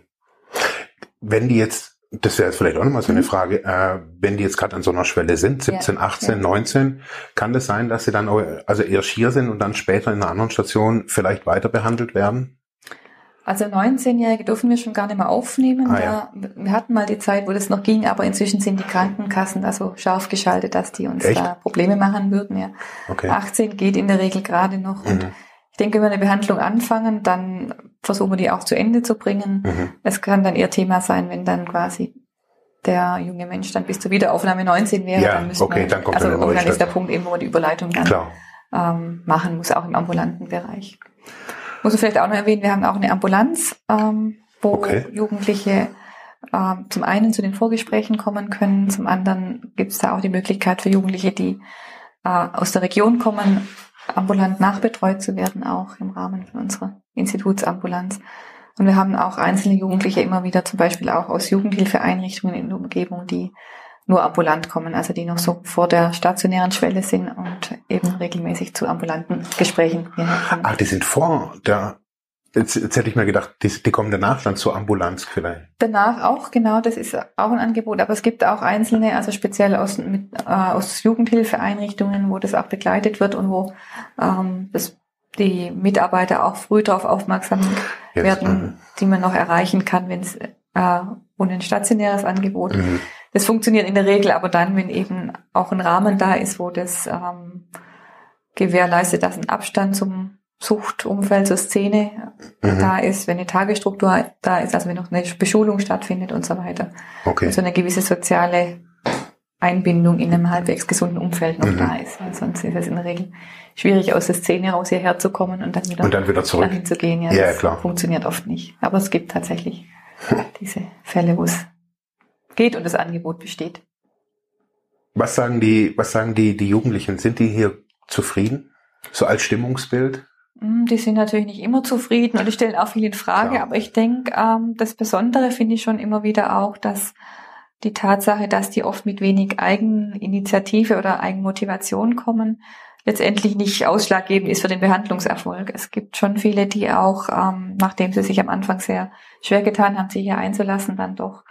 Speaker 2: wenn die jetzt, das wäre jetzt vielleicht auch nochmal so eine mhm. Frage, äh, wenn die jetzt gerade an so einer Schwelle sind, 17, ja, 18, ja. 19, kann das sein, dass sie dann also erst hier sind und dann später in einer anderen Station vielleicht weiter behandelt werden?
Speaker 3: Also 19-Jährige dürfen wir schon gar nicht mehr aufnehmen. Ah, ja. Wir hatten mal die Zeit, wo das noch ging, aber inzwischen sind die Krankenkassen da so scharf geschaltet, dass die uns Echt? da Probleme machen würden. Ja. Okay. 18 geht in der Regel gerade noch. Mhm. Und ich denke, wenn wir eine Behandlung anfangen, dann versuchen wir die auch zu Ende zu bringen. Mhm. Es kann dann eher Thema sein, wenn dann quasi der junge Mensch dann bis zur Wiederaufnahme 19 wäre.
Speaker 2: Ja, dann müssen okay, wir, dann kommt
Speaker 3: also dann ist der Punkt eben, wo man die Überleitung dann ähm, machen muss, auch im ambulanten Bereich. Muss ich vielleicht auch noch erwähnen, wir haben auch eine Ambulanz, ähm, wo okay. Jugendliche ähm, zum einen zu den Vorgesprächen kommen können, zum anderen gibt es da auch die Möglichkeit für Jugendliche, die äh, aus der Region kommen, ambulant nachbetreut zu werden, auch im Rahmen von unserer Institutsambulanz. Und wir haben auch einzelne Jugendliche immer wieder, zum Beispiel auch aus Jugendhilfeeinrichtungen in der Umgebung, die nur ambulant kommen, also die noch so vor der stationären Schwelle sind und eben regelmäßig zu ambulanten Gesprächen
Speaker 2: kommen. Ach, die sind vor der Jetzt, jetzt hätte ich mir gedacht, die, die kommen danach dann zur Ambulanz vielleicht.
Speaker 3: Danach auch, genau, das ist auch ein Angebot. Aber es gibt auch einzelne, also speziell aus, mit, äh, aus Jugendhilfeeinrichtungen, wo das auch begleitet wird und wo ähm, das, die Mitarbeiter auch früh darauf aufmerksam jetzt, werden, mh. die man noch erreichen kann, wenn es äh, ohne ein stationäres Angebot. Mhm. Das funktioniert in der Regel aber dann, wenn eben auch ein Rahmen da ist, wo das ähm, gewährleistet, dass ein Abstand zum Suchtumfeld zur Szene mhm. da ist, wenn eine Tagesstruktur da ist, also wenn noch eine Beschulung stattfindet und so weiter. Okay. Also eine gewisse soziale Einbindung in einem halbwegs gesunden Umfeld noch mhm. da ist. Weil sonst ist es in der Regel schwierig, aus der Szene raus hierher zu kommen und dann wieder,
Speaker 2: und dann wieder zurück
Speaker 3: dahin zu gehen. Ja, ja klar. funktioniert oft nicht. Aber es gibt tatsächlich diese Fälle, wo es geht und das Angebot besteht.
Speaker 2: Was sagen die, was sagen die, die Jugendlichen? Sind die hier zufrieden? So als Stimmungsbild?
Speaker 3: Hm, die sind natürlich nicht immer zufrieden und stellen auch viel in Frage, ja. aber ich denke, ähm, das Besondere finde ich schon immer wieder auch, dass die Tatsache, dass die oft mit wenig Eigeninitiative oder Eigenmotivation kommen, letztendlich nicht ausschlaggebend ist für den Behandlungserfolg. Es gibt schon viele, die auch, ähm, nachdem sie sich am Anfang sehr schwer getan haben, sich hier einzulassen, dann doch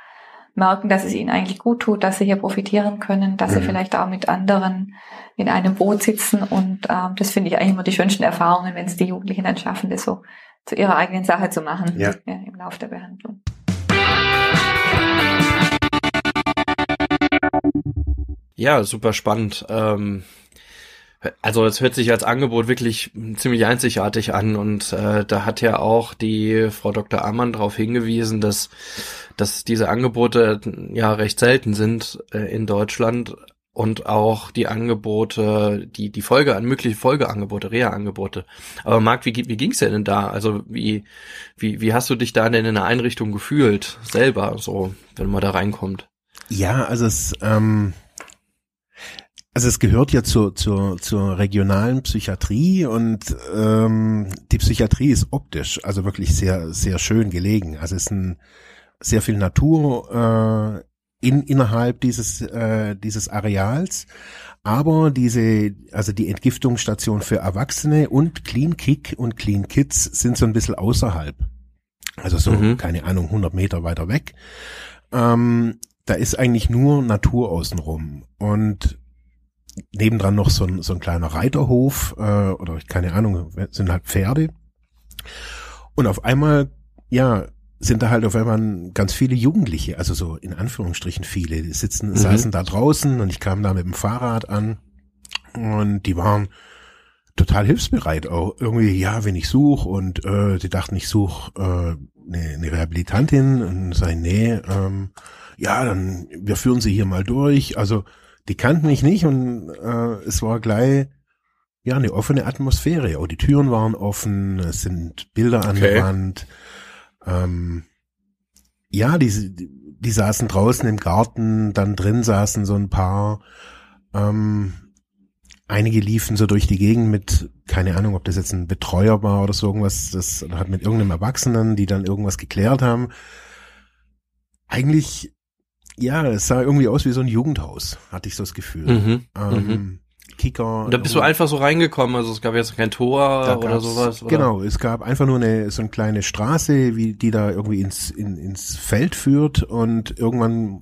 Speaker 3: merken, dass es ihnen eigentlich gut tut, dass sie hier profitieren können, dass mhm. sie vielleicht auch mit anderen in einem Boot sitzen. Und ähm, das finde ich eigentlich immer die schönsten Erfahrungen, wenn es die Jugendlichen dann schaffen, das so zu ihrer eigenen Sache zu machen ja. Ja, im Laufe der Behandlung.
Speaker 1: Ja, super spannend. Ähm also es hört sich als Angebot wirklich ziemlich einzigartig an und äh, da hat ja auch die Frau Dr. Amann darauf hingewiesen, dass dass diese Angebote ja recht selten sind äh, in Deutschland und auch die Angebote, die die Folge an mögliche Folgeangebote, Reha-Angebote. Aber Marc, wie, wie ging's denn da? Also wie wie wie hast du dich da denn in der Einrichtung gefühlt selber, so wenn man da reinkommt?
Speaker 2: Ja, also es ähm also es gehört ja zur, zur, zur regionalen Psychiatrie und ähm, die Psychiatrie ist optisch, also wirklich sehr, sehr schön gelegen. Also es ist ein sehr viel Natur äh, in, innerhalb dieses, äh, dieses Areals. Aber diese, also die Entgiftungsstation für Erwachsene und Clean Kick und Clean Kids sind so ein bisschen außerhalb. Also so, mhm. keine Ahnung, 100 Meter weiter weg. Ähm, da ist eigentlich nur Natur außenrum. Und nebendran noch so ein, so ein kleiner Reiterhof, äh, oder keine Ahnung, sind halt Pferde. Und auf einmal, ja, sind da halt auf einmal ganz viele Jugendliche, also so in Anführungsstrichen viele, die sitzen, mhm. saßen da draußen und ich kam da mit dem Fahrrad an und die waren total hilfsbereit auch. Irgendwie, ja, wenn ich suche und äh, die dachten, ich suche äh, eine, eine Rehabilitantin und sei nee, ähm, ja, dann wir führen sie hier mal durch. Also die kannten mich nicht und äh, es war gleich ja eine offene Atmosphäre. Auch die Türen waren offen, es sind Bilder an der Wand. Ähm, ja, die, die saßen draußen im Garten, dann drin saßen so ein paar. Ähm, einige liefen so durch die Gegend mit, keine Ahnung, ob das jetzt ein Betreuer war oder so irgendwas, das hat mit irgendeinem Erwachsenen, die dann irgendwas geklärt haben. Eigentlich ja, es sah irgendwie aus wie so ein Jugendhaus, hatte ich so das Gefühl. Mhm. Ähm, mhm.
Speaker 1: Kicker. Und da bist du einfach so reingekommen, also es gab jetzt kein Tor oder sowas.
Speaker 2: Oder? Genau, es gab einfach nur eine so eine kleine Straße, wie die da irgendwie ins in, ins Feld führt und irgendwann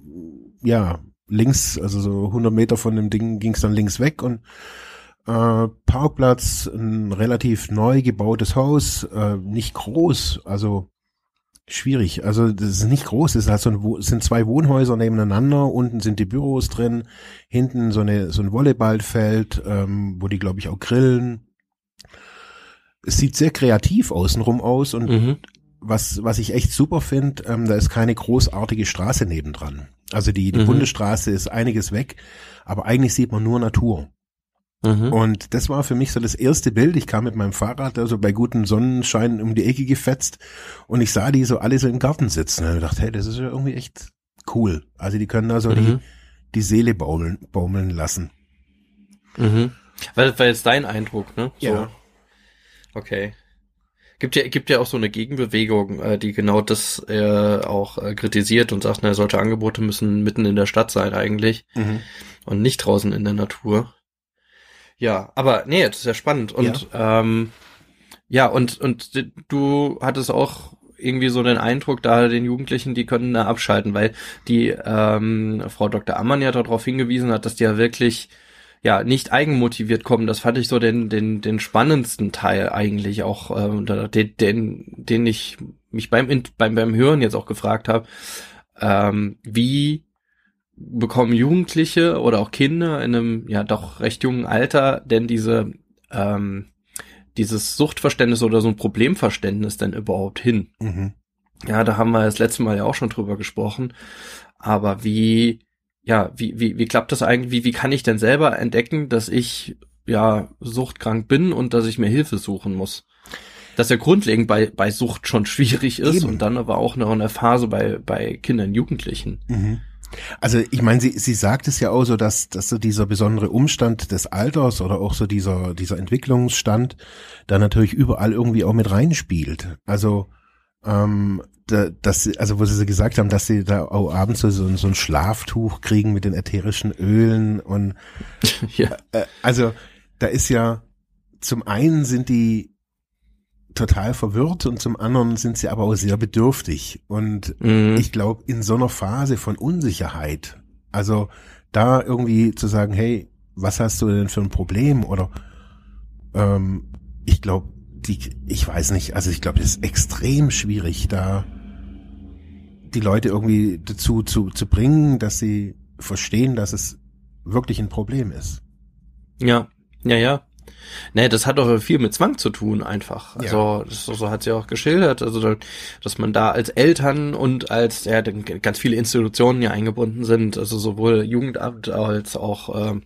Speaker 2: ja links, also so 100 Meter von dem Ding ging es dann links weg und äh, Parkplatz, ein relativ neu gebautes Haus, äh, nicht groß, also schwierig. Also das ist nicht groß, es halt so ein, sind zwei Wohnhäuser nebeneinander, unten sind die Büros drin, hinten so eine so ein Volleyballfeld, ähm, wo die glaube ich auch grillen. Es sieht sehr kreativ außenrum aus und mhm. was was ich echt super finde, ähm, da ist keine großartige Straße nebendran. Also die die mhm. Bundesstraße ist einiges weg, aber eigentlich sieht man nur Natur. Mhm. Und das war für mich so das erste Bild. Ich kam mit meinem Fahrrad also bei gutem Sonnenschein um die Ecke gefetzt und ich sah die so alle so im Garten sitzen. Und ich dachte, hey, das ist ja irgendwie echt cool. Also die können da so mhm. die, die Seele baumeln, baumeln lassen.
Speaker 1: Mhm. Weil, weil jetzt dein Eindruck, ne?
Speaker 2: So. Ja.
Speaker 1: Okay. Gibt ja, gibt ja auch so eine Gegenbewegung, äh, die genau das äh, auch äh, kritisiert und sagt, na, solche Angebote müssen mitten in der Stadt sein eigentlich mhm. und nicht draußen in der Natur. Ja, aber nee, das ist ja spannend. Und ja, ähm, ja und, und du hattest auch irgendwie so den Eindruck, da den Jugendlichen, die können da abschalten, weil die ähm, Frau Dr. Ammann ja darauf hingewiesen hat, dass die ja wirklich ja nicht eigenmotiviert kommen. Das fand ich so den den den spannendsten Teil eigentlich auch, äh, den den den ich mich beim beim beim Hören jetzt auch gefragt habe, ähm, wie bekommen Jugendliche oder auch Kinder in einem ja doch recht jungen Alter denn diese ähm, dieses Suchtverständnis oder so ein Problemverständnis denn überhaupt hin? Mhm. Ja, da haben wir das letzte Mal ja auch schon drüber gesprochen. Aber wie, ja, wie, wie, wie klappt das eigentlich? Wie, wie kann ich denn selber entdecken, dass ich ja suchtkrank bin und dass ich mir Hilfe suchen muss? Das ja grundlegend bei, bei Sucht schon schwierig ist Eben. und dann aber auch noch in der Phase bei, bei Kindern, Jugendlichen. Mhm.
Speaker 2: Also ich meine, sie, sie sagt es ja auch so, dass, dass so dieser besondere Umstand des Alters oder auch so dieser, dieser Entwicklungsstand da natürlich überall irgendwie auch mit reinspielt. Also ähm, da, dass sie, also wo sie gesagt haben, dass sie da auch abends so, so ein Schlaftuch kriegen mit den ätherischen Ölen und ja. Äh, also da ist ja zum einen sind die total verwirrt und zum anderen sind sie aber auch sehr bedürftig. Und mhm. ich glaube, in so einer Phase von Unsicherheit, also da irgendwie zu sagen, hey, was hast du denn für ein Problem? Oder ähm, ich glaube, die, ich weiß nicht, also ich glaube, es ist extrem schwierig, da die Leute irgendwie dazu zu, zu bringen, dass sie verstehen, dass es wirklich ein Problem ist.
Speaker 1: Ja, ja, ja. Nee, das hat doch viel mit Zwang zu tun, einfach. Also, ja. das, so hat sie auch geschildert, also, dass man da als Eltern und als, ja, ganz viele Institutionen ja eingebunden sind, also sowohl Jugendamt als auch, äh,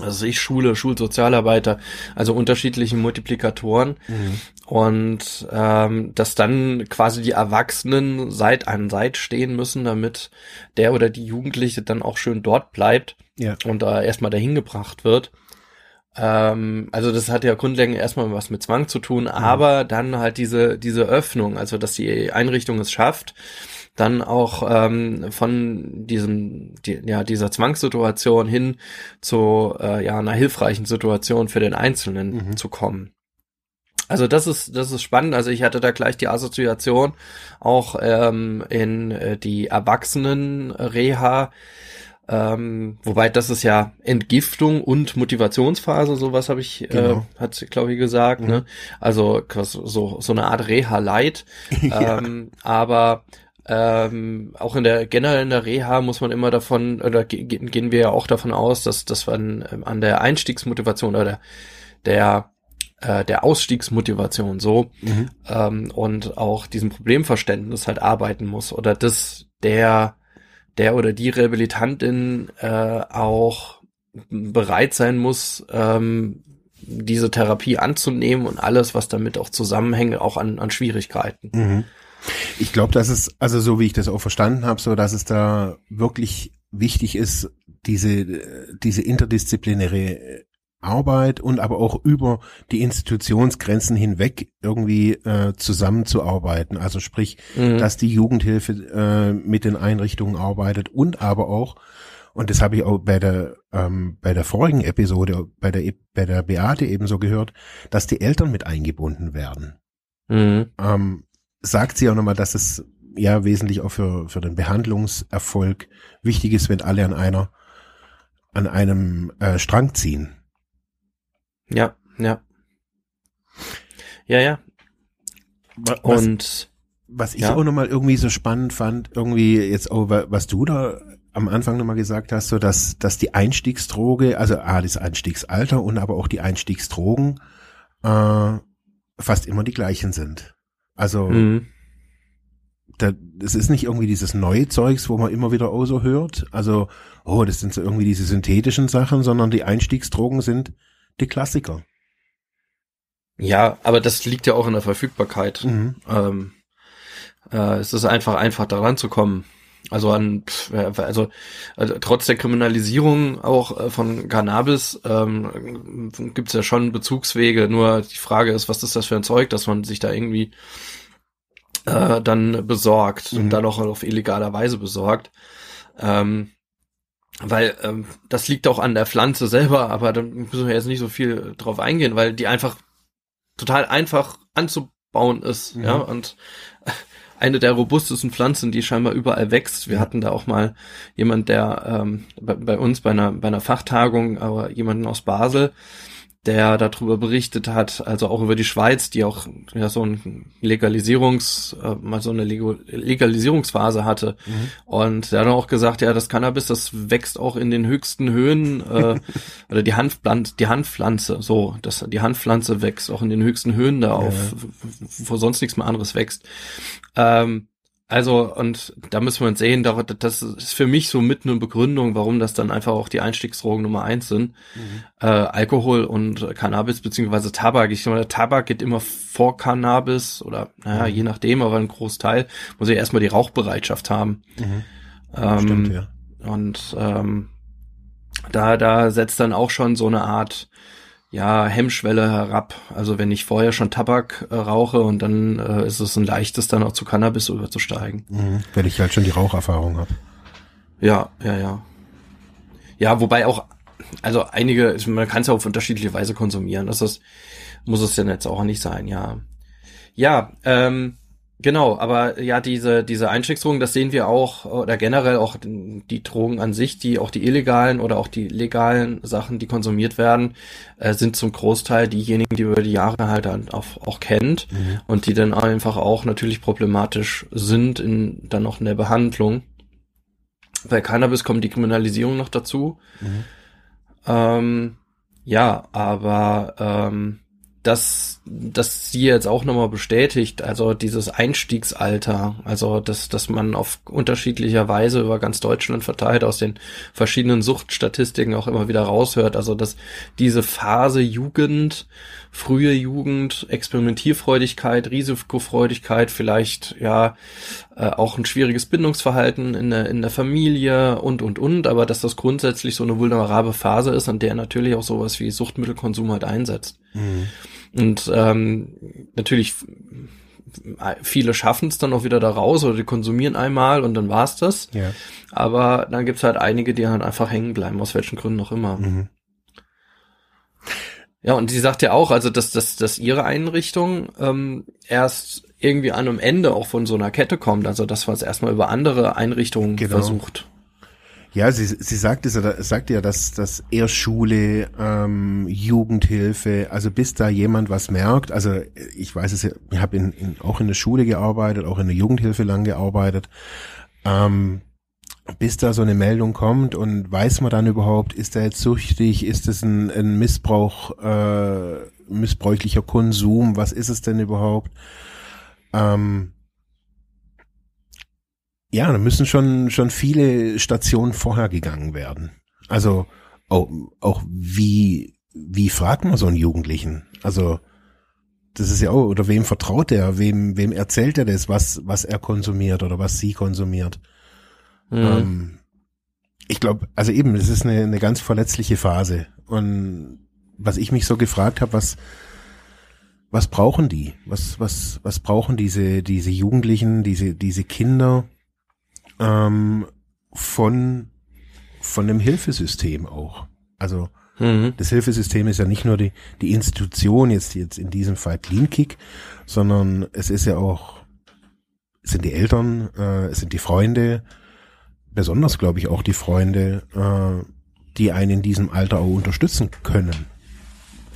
Speaker 1: also ich Schule, Schulsozialarbeiter, also unterschiedliche Multiplikatoren
Speaker 2: Mhm.
Speaker 1: und ähm, dass dann quasi die Erwachsenen Seit an Seit stehen müssen, damit der oder die Jugendliche dann auch schön dort bleibt
Speaker 2: Ja.
Speaker 1: und da erstmal dahin gebracht wird. Ähm, also das hat ja grundlegend erstmal was mit Zwang zu tun, aber dann halt diese diese Öffnung, also dass die Einrichtung es schafft, dann auch ähm, von diesem die, ja dieser Zwangssituation hin zu äh, ja einer hilfreichen Situation für den Einzelnen
Speaker 2: Mhm.
Speaker 1: zu kommen. Also das ist das ist spannend. Also ich hatte da gleich die Assoziation auch ähm, in äh, die Erwachsenen-Reha, ähm, wobei das ist ja Entgiftung und Motivationsphase, sowas habe ich,
Speaker 2: Genau.
Speaker 1: äh, hat ich, gesagt.
Speaker 2: Mhm.
Speaker 1: Ne? Also so so eine Art Reha-Light.
Speaker 2: Ja.
Speaker 1: ähm, aber ähm, auch in der generell in der Reha muss man immer davon oder ge ge- gehen wir ja auch davon aus, dass dass man ähm, an der Einstiegsmotivation oder der äh, der Ausstiegsmotivation so
Speaker 2: Mhm.
Speaker 1: ähm, und auch diesem Problemverständnis halt arbeiten muss oder dass der der oder die Rehabilitantin äh, auch bereit sein muss, ähm, diese Therapie anzunehmen und alles, was damit auch zusammenhängt, auch an, an Schwierigkeiten.
Speaker 2: Mhm. Ich glaube, dass es, also so wie ich das auch verstanden habe, so dass es da wirklich wichtig ist, diese, äh, diese interdisziplinäre Arbeit und aber auch über die Institutionsgrenzen hinweg irgendwie äh, zusammenzuarbeiten. Also sprich,
Speaker 1: Mhm.
Speaker 2: dass die Jugendhilfe äh, mit den Einrichtungen arbeitet und aber auch, und das habe ich auch bei der ähm, bei der vorigen Episode bei der bei der Beate ebenso gehört, dass die Eltern mit eingebunden werden
Speaker 1: Mhm.
Speaker 2: ähm, sagt sie auch nochmal, dass es ja wesentlich auch für, für den Behandlungserfolg wichtig ist, wenn alle an einer, an einem äh, Strang ziehen.
Speaker 1: Ja, ja. Ja, ja.
Speaker 2: Was,
Speaker 1: Und
Speaker 2: was ich
Speaker 1: ja.
Speaker 2: auch nochmal irgendwie so spannend fand, irgendwie jetzt auch, wa- was du da am Anfang nochmal gesagt hast, so dass, dass die Einstiegsdroge, also A, das Einstiegsalter und aber auch die Einstiegsdrogen äh, fast immer die gleichen sind. Also
Speaker 1: mhm.
Speaker 2: da, das ist nicht irgendwie dieses neue Zeugs, wo man immer wieder auch so hört. Also, oh, das sind so irgendwie diese synthetischen Sachen, sondern die Einstiegsdrogen sind die Klassiker.
Speaker 1: ja, aber das liegt ja auch in der Verfügbarkeit.
Speaker 2: Mhm.
Speaker 1: Ähm, äh, es ist einfach einfach daran zu kommen. Also an, also, also trotz der Kriminalisierung auch äh, von Cannabis ähm, gibt es ja schon Bezugswege. Nur die Frage ist, was ist das für ein Zeug, dass man sich da irgendwie äh, dann besorgt
Speaker 2: Mhm.
Speaker 1: und dann auch auf illegaler Weise besorgt. Ähm, weil ähm, das liegt auch an der Pflanze selber, aber da müssen wir jetzt nicht so viel drauf eingehen, weil die einfach total einfach anzubauen ist,
Speaker 2: Mhm.
Speaker 1: ja, und eine der robustesten Pflanzen, die scheinbar überall wächst. Wir hatten da auch mal jemand, der ähm, bei, bei uns bei einer, bei einer Fachtagung, aber jemanden aus Basel, der darüber berichtet hat, also auch über die Schweiz, die auch ja so ein Legalisierungs, äh, mal so eine Legalisierungsphase hatte.
Speaker 2: Mhm.
Speaker 1: Und der hat auch gesagt, ja, das Cannabis, das wächst auch in den höchsten Höhen, äh, oder die Hanfpflanze, die Hanfpflanze, so, das, die Hanfpflanze wächst auch in den höchsten Höhen da auf, wo sonst nichts mehr anderes wächst. Ähm, also, und da müssen wir sehen, da- das ist für mich so mit eine Begründung, warum das dann einfach auch die Einstiegsdrogen Nummer eins sind.
Speaker 2: Mhm.
Speaker 1: Äh, Alkohol und Cannabis beziehungsweise Tabak. Ich meine, Tabak geht immer vor Cannabis oder, naja,
Speaker 2: Mhm.
Speaker 1: je nachdem, aber ein Großteil muss ja erstmal die Rauchbereitschaft haben.
Speaker 2: Mhm.
Speaker 1: Ähm,
Speaker 2: Stimmt, ja.
Speaker 1: Und ähm, da, da setzt dann auch schon so eine Art ja, Hemmschwelle herab. Also wenn ich vorher schon Tabak äh, rauche und dann äh, ist es ein leichtes, dann auch zu Cannabis überzusteigen.
Speaker 2: Mhm. Weil ich halt schon die Raucherfahrung habe.
Speaker 1: Ja, ja, ja. Ja, wobei auch, also einige, man kann es ja auf unterschiedliche Weise konsumieren. Das ist, muss es denn jetzt auch nicht sein, ja. Ja, ähm, genau, aber ja, diese, diese Einstiegsdrogen, das sehen wir auch, oder generell auch die Drogen an sich, die auch die illegalen oder auch die legalen Sachen, die konsumiert werden, äh, sind zum Großteil diejenigen, die über die Jahre halt dann auch, auch kennt
Speaker 2: Mhm.
Speaker 1: und die dann einfach auch natürlich problematisch sind in, dann noch in der Behandlung. Bei Cannabis kommt die Kriminalisierung noch dazu.
Speaker 2: Mhm.
Speaker 1: Ähm, ja, aber ähm, dass dass sie jetzt auch nochmal bestätigt, also dieses Einstiegsalter, also dass, dass man auf unterschiedlicher Weise über ganz Deutschland verteilt aus den verschiedenen Suchtstatistiken auch immer wieder raushört, also dass diese Phase Jugend, frühe Jugend, Experimentierfreudigkeit, Risikofreudigkeit, vielleicht ja äh, auch ein schwieriges Bindungsverhalten in der, in der Familie und und und, aber dass das grundsätzlich so eine vulnerable Phase ist, an der natürlich auch sowas wie Suchtmittelkonsum halt einsetzt. Mhm. Und ähm, natürlich viele schaffen es dann auch wieder da raus oder die konsumieren einmal und dann war's das. Ja. Aber dann gibt's halt einige, die halt einfach hängen bleiben, aus welchen Gründen auch immer. Mhm. Ja, und sie sagt ja auch, also dass, dass, dass ihre Einrichtung ähm, erst irgendwie an einem Ende auch von so einer Kette kommt, also dass man es erstmal über andere Einrichtungen genau. versucht.
Speaker 2: Ja, sie, sie sagt, es, sagt ja, dass, dass eher Schule, ähm, Jugendhilfe, also bis da jemand was merkt, also ich weiß es ja, ich habe in, in, auch in der Schule gearbeitet, auch in der Jugendhilfe lang gearbeitet, ähm, bis da so eine Meldung kommt und weiß man dann überhaupt, ist er jetzt süchtig, ist es ein, ein Missbrauch, äh, missbräuchlicher Konsum, was ist es denn überhaupt? Ähm, ja, da müssen schon, schon viele Stationen vorher gegangen werden. Also auch, auch wie, wie fragt man so einen Jugendlichen? Also das ist ja auch, oder wem vertraut er, wem, wem erzählt er das, was, was er konsumiert oder was sie konsumiert. Mhm. Ähm, ich glaube, also eben, es ist eine, eine ganz verletzliche Phase. Und was ich mich so gefragt habe, was, was brauchen die? Was, was, was brauchen diese, diese Jugendlichen, diese, diese Kinder? ähm, von, von dem Hilfesystem auch. Also mhm. das Hilfesystem ist ja nicht nur die, die Institution, jetzt, jetzt in diesem Fall Clean Kick, sondern es ist ja auch, es sind die Eltern, äh, es sind die Freunde, besonders glaube ich auch die Freunde, äh, die einen in diesem Alter auch unterstützen können.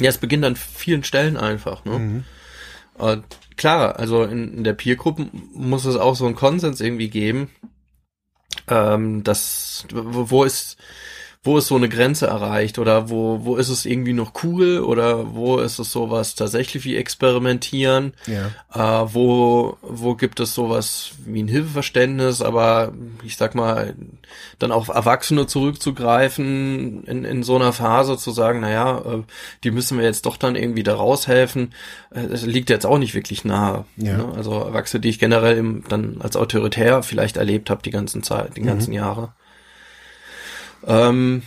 Speaker 1: Ja, es beginnt an vielen Stellen einfach. Ne? Mhm. Äh, klar, also in, in der Peergruppe muss es auch so einen Konsens irgendwie geben, ähm, das, wo ist, wo ist so eine Grenze erreicht oder wo, wo ist es irgendwie noch cool oder wo ist es sowas tatsächlich wie experimentieren, ja. äh, wo, wo gibt es sowas wie ein Hilfeverständnis, aber ich sag mal, dann auf Erwachsene zurückzugreifen in, in so einer Phase zu sagen, naja, äh, die müssen wir jetzt doch dann irgendwie da raushelfen, äh, das liegt jetzt auch nicht wirklich nahe. Ja. Ne? Also Erwachsene, die ich generell im, dann als autoritär vielleicht erlebt habe die ganzen Zeit, die ganzen mhm. Jahre. Ähm,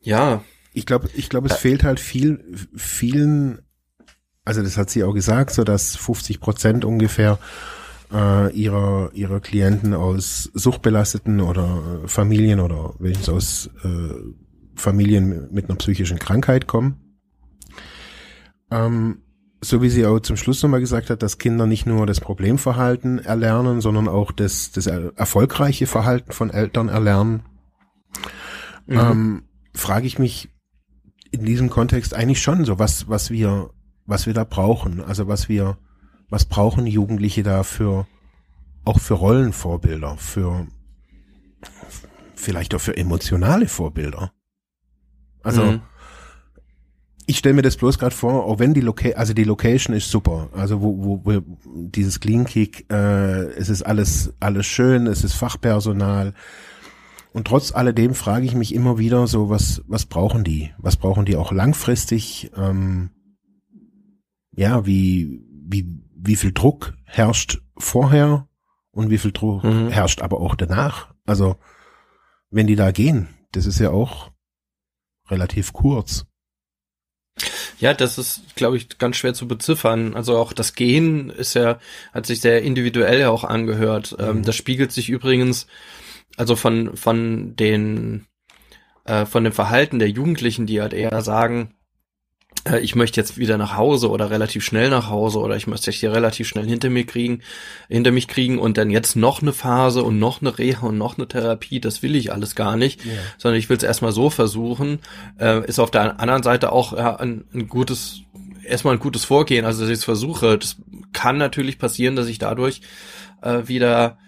Speaker 1: ja.
Speaker 2: Ich glaube, ich glaube, es äh, fehlt halt viel, vielen, also das hat sie auch gesagt, so dass 50 Prozent ungefähr äh, ihrer ihrer Klienten aus suchtbelasteten oder äh, Familien oder wenigstens aus äh, Familien mit einer psychischen Krankheit kommen. Ähm, so wie sie auch zum Schluss nochmal gesagt hat, dass Kinder nicht nur das Problemverhalten erlernen, sondern auch das, das erfolgreiche Verhalten von Eltern erlernen mhm. ähm, frage ich mich in diesem Kontext eigentlich schon so, was, was wir, was wir da brauchen. Also was wir, was brauchen Jugendliche da für, auch für Rollenvorbilder, für, vielleicht auch für emotionale Vorbilder. Also, mhm. ich stelle mir das bloß gerade vor, auch wenn die Location, also die Location ist super, also wo, wo, wo dieses Clean Kick, äh, es ist alles, alles schön, es ist Fachpersonal, und trotz alledem frage ich mich immer wieder so, was, was brauchen die? Was brauchen die auch langfristig? Ähm, ja, wie, wie, wie viel Druck herrscht vorher und wie viel Druck mhm. herrscht aber auch danach? Also, wenn die da gehen, das ist ja auch relativ kurz.
Speaker 1: Ja, das ist, glaube ich, ganz schwer zu beziffern. Also auch das Gehen ist ja, hat sich sehr individuell ja auch angehört. Ähm, mhm. das spiegelt sich übrigens also von, von den, äh, von dem Verhalten der Jugendlichen, die halt eher sagen, äh, ich möchte jetzt wieder nach Hause oder relativ schnell nach Hause oder ich möchte hier relativ schnell hinter mir kriegen, hinter mich kriegen und dann jetzt noch eine Phase und noch eine Reha und noch eine Therapie, das will ich alles gar nicht, yeah. sondern ich will es erstmal so versuchen, äh, ist auf der anderen Seite auch ja, ein, ein gutes, erstmal ein gutes Vorgehen, also dass ich es versuche. Das kann natürlich passieren, dass ich dadurch äh, wieder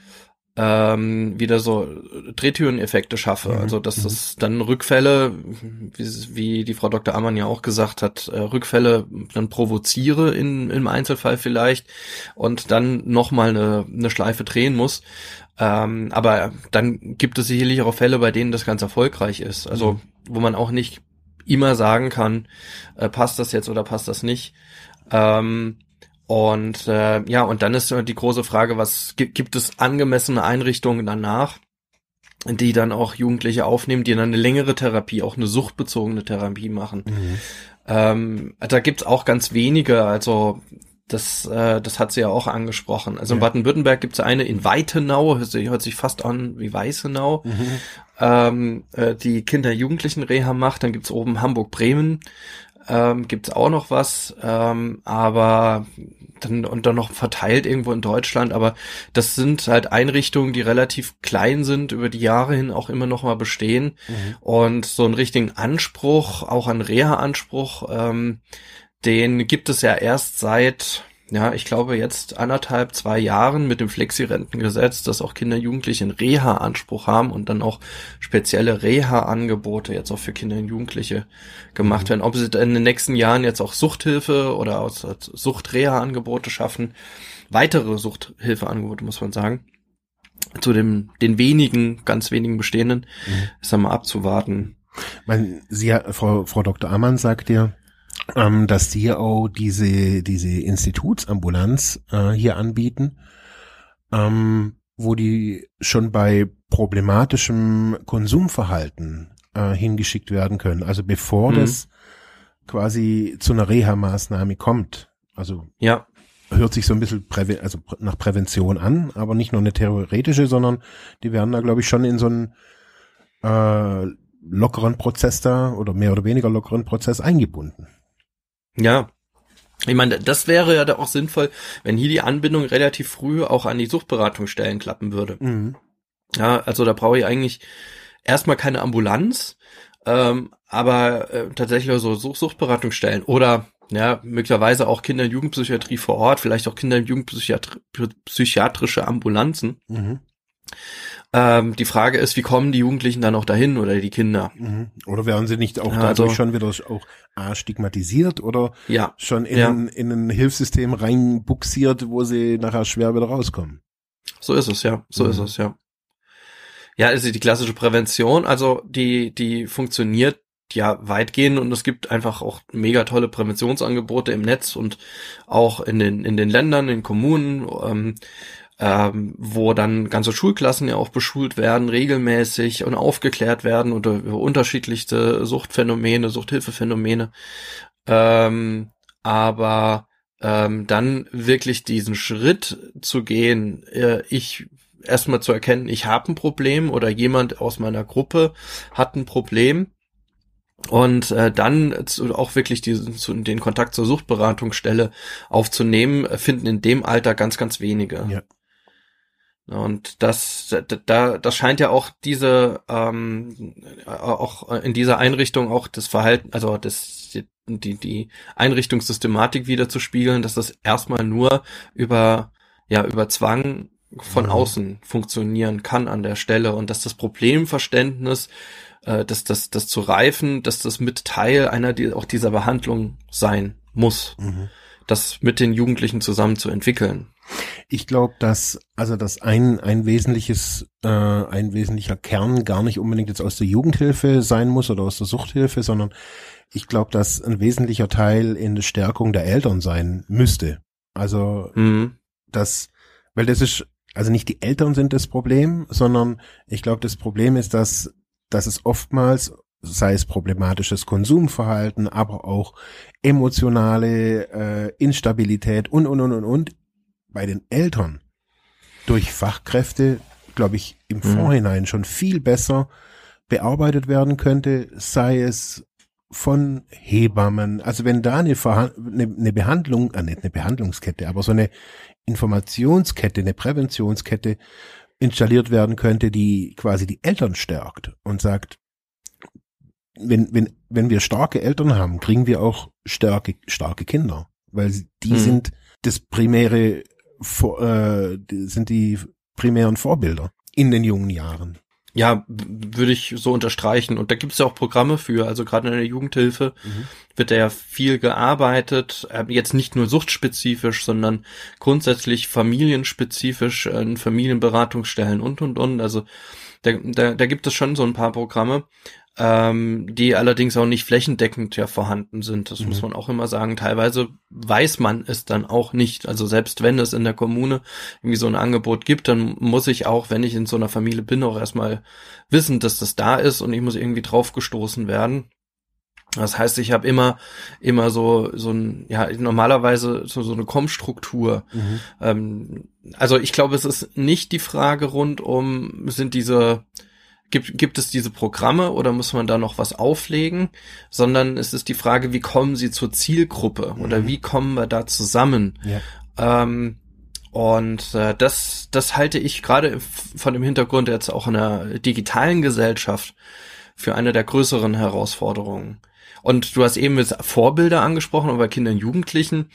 Speaker 1: ähm, wieder so Drehtüreneffekte schaffe.
Speaker 2: Mhm.
Speaker 1: Also dass
Speaker 2: Mhm.
Speaker 1: das dann Rückfälle, wie, wie die Frau Dr. Ammann ja auch gesagt hat, äh, Rückfälle dann provoziere in, im Einzelfall vielleicht und dann nochmal eine, eine Schleife drehen muss. Ähm, aber dann gibt es sicherlich auch Fälle, bei denen das ganz erfolgreich ist. Also
Speaker 2: Mhm.
Speaker 1: wo man auch nicht immer sagen kann, äh, passt das jetzt oder passt das nicht. Ähm, und äh, ja, und dann ist äh, die große Frage, was gibt, gibt es angemessene Einrichtungen danach, die dann auch Jugendliche aufnehmen, die dann eine längere Therapie, auch eine suchtbezogene Therapie machen.
Speaker 2: Mhm.
Speaker 1: Ähm, da gibt's auch ganz wenige, also das, äh, das hat sie ja auch angesprochen. Also in
Speaker 2: Ja.
Speaker 1: Baden-Württemberg gibt's eine in Weitenau, hört sich, hört sich fast an wie Weißenau,
Speaker 2: Mhm.
Speaker 1: ähm, äh, die Kinder-Jugendlichen-Reha macht. Dann gibt's oben Hamburg-Bremen, ähm, gibt's auch noch was, ähm, aber dann und dann noch verteilt irgendwo in Deutschland. Aber das sind halt Einrichtungen, die relativ klein sind, über die Jahre hin auch immer noch mal bestehen
Speaker 2: Mhm.
Speaker 1: und so einen richtigen Anspruch, auch einen Reha-Anspruch, ähm, den gibt es ja erst seit, ja, ich glaube jetzt anderthalb, zwei Jahren mit dem Flexi-Rentengesetz, dass auch Kinder und Jugendliche einen Reha-Anspruch haben und dann auch spezielle Reha-Angebote jetzt auch für Kinder und Jugendliche gemacht werden. Ob sie in den nächsten Jahren jetzt auch Suchthilfe oder aus Sucht-Reha-Angebote schaffen, weitere Suchthilfe-Angebote, muss man sagen. Zu dem, den wenigen, ganz wenigen bestehenden,
Speaker 2: Mhm.
Speaker 1: ist dann mal abzuwarten.
Speaker 2: Man, Sie, Frau, Frau Dr. Ammann sagt ja, ähm, dass Sie auch diese, diese Institutsambulanz äh, hier anbieten, ähm, wo die schon bei problematischem Konsumverhalten äh, hingeschickt werden können. Also bevor
Speaker 1: Mhm.
Speaker 2: das quasi zu einer Reha-Maßnahme kommt. Also
Speaker 1: Ja,
Speaker 2: hört sich so ein bisschen Präve also nach Prävention an, aber nicht nur eine theoretische, sondern die werden da, glaube ich, schon in so einen äh, lockeren Prozess da oder mehr oder weniger lockeren Prozess eingebunden.
Speaker 1: Ja. Ich meine, das wäre ja da auch sinnvoll, wenn hier die Anbindung relativ früh auch an die Suchtberatungsstellen klappen würde.
Speaker 2: Mhm.
Speaker 1: Ja, also da brauche ich eigentlich erstmal keine Ambulanz, ähm, aber äh, tatsächlich so Such Suchtberatungsstellen oder ja, möglicherweise auch Kinder- und Jugendpsychiatrie vor Ort, vielleicht auch Kinder- und Jugendpsychiatrische Ambulanzen.
Speaker 2: Mhm.
Speaker 1: Ähm, die Frage ist, wie kommen die Jugendlichen dann auch dahin oder die Kinder?
Speaker 2: Mhm. Oder werden sie nicht auch dadurch
Speaker 1: also-
Speaker 2: schon wieder auch A, stigmatisiert oder
Speaker 1: Ja,
Speaker 2: schon in,
Speaker 1: Ja.
Speaker 2: ein, in ein Hilfssystem reinbuxiert, wo sie nachher schwer wieder rauskommen?
Speaker 1: So ist es, ja. So
Speaker 2: Mhm.
Speaker 1: ist es, ja. Ja, also die klassische Prävention, also die, die funktioniert ja weitgehend und es gibt einfach auch mega tolle Präventionsangebote im Netz und auch in den, in den Ländern, in Kommunen, ähm, ähm, wo dann ganze Schulklassen ja auch beschult werden, regelmäßig und aufgeklärt werden unter, über unterschiedlichste Suchtphänomene, Suchthilfephänomene. Ähm, aber ähm, dann wirklich diesen Schritt zu gehen, äh, ich erstmal zu erkennen, ich habe ein Problem oder jemand aus meiner Gruppe hat ein Problem und äh, dann zu, auch wirklich diesen, zu, den Kontakt zur Suchtberatungsstelle aufzunehmen, finden in dem Alter ganz, ganz wenige.
Speaker 2: Ja.
Speaker 1: Und das, da, das scheint ja auch diese, ähm, auch in dieser Einrichtung auch das Verhalten, also das, die, die Einrichtungssystematik wieder zu spiegeln, dass das erstmal nur über, ja, über Zwang von
Speaker 2: Mhm.
Speaker 1: außen funktionieren kann an der Stelle und dass das Problemverständnis, äh, dass das, das zu reifen, dass das mit Teil einer, die, auch dieser Behandlung sein muss,
Speaker 2: Mhm.
Speaker 1: Das mit den Jugendlichen zusammen zu entwickeln.
Speaker 2: Ich glaube, dass also dass ein ein wesentliches äh, ein wesentlicher Kern gar nicht unbedingt jetzt aus der Jugendhilfe sein muss oder aus der Suchthilfe, sondern ich glaube, dass ein wesentlicher Teil in der Stärkung der Eltern sein müsste. Also
Speaker 1: Mhm.
Speaker 2: das, weil das ist also nicht die Eltern sind das Problem, sondern ich glaube, das Problem ist, dass dass es oftmals sei es problematisches Konsumverhalten, aber auch emotionale äh, Instabilität und und und und und bei den Eltern durch Fachkräfte, glaube ich, im
Speaker 1: Mhm.
Speaker 2: Vorhinein schon viel besser bearbeitet werden könnte, sei es von Hebammen. Also wenn da eine, Verha- eine, eine Behandlung, äh, nicht eine Behandlungskette, aber so eine Informationskette, eine Präventionskette installiert werden könnte, die quasi die Eltern stärkt und sagt, wenn, wenn, wenn wir starke Eltern haben, kriegen wir auch starke, starke Kinder, weil die
Speaker 1: Mhm.
Speaker 2: sind das primäre, Vor- äh, sind die primären Vorbilder in den jungen Jahren.
Speaker 1: Ja, würde ich so unterstreichen. Und da gibt es ja auch Programme für. Also gerade in der Jugendhilfe mhm. wird da ja viel gearbeitet. Äh, jetzt nicht nur suchtspezifisch, sondern grundsätzlich familienspezifisch in Familienberatungsstellen und, und, und. Also da, da, da gibt es schon so ein paar Programme ähm, die allerdings auch nicht flächendeckend ja vorhanden sind. Das mhm. muss man auch immer sagen. Teilweise weiß man es dann auch nicht. Also selbst wenn es in der Kommune irgendwie so ein Angebot gibt, dann muss ich auch, wenn ich in so einer Familie bin, auch erstmal wissen, dass das da ist und ich muss irgendwie draufgestoßen werden. Das heißt, ich habe immer, immer so, so ein, ja, normalerweise so, so eine Kommstruktur. Mhm. Ähm, also ich glaube, es ist nicht die Frage rund um, sind diese, gibt, gibt es diese Programme oder muss man da noch was auflegen, sondern es ist die Frage, wie kommen sie zur Zielgruppe mhm. oder wie kommen wir da zusammen? Ja. Ähm, und äh, das, das halte ich gerade von dem Hintergrund jetzt auch in der digitalen Gesellschaft für eine der größeren Herausforderungen. Und du hast eben jetzt Vorbilder angesprochen, aber Kindern und Jugendlichen.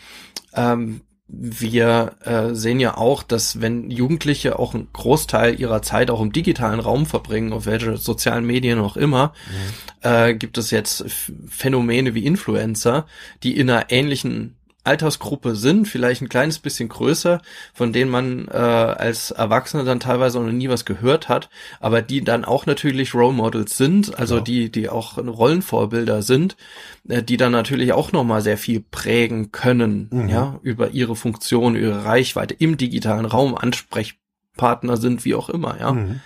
Speaker 1: Ähm, wir äh, sehen ja auch, dass wenn Jugendliche auch einen Großteil ihrer Zeit auch im digitalen Raum verbringen, auf welche sozialen Medien auch immer, mhm. äh, gibt es jetzt Phänomene wie Influencer, die in einer ähnlichen Altersgruppe sind, vielleicht ein kleines bisschen größer, von denen man äh, als Erwachsener dann teilweise noch nie was gehört hat, aber die dann auch natürlich Role Models sind, also genau. die, die auch Rollenvorbilder sind, äh, die dann natürlich auch nochmal sehr viel prägen können, mhm. ja, über ihre Funktion, ihre Reichweite im digitalen Raum, Ansprechpartner sind, wie auch immer, ja. Mhm.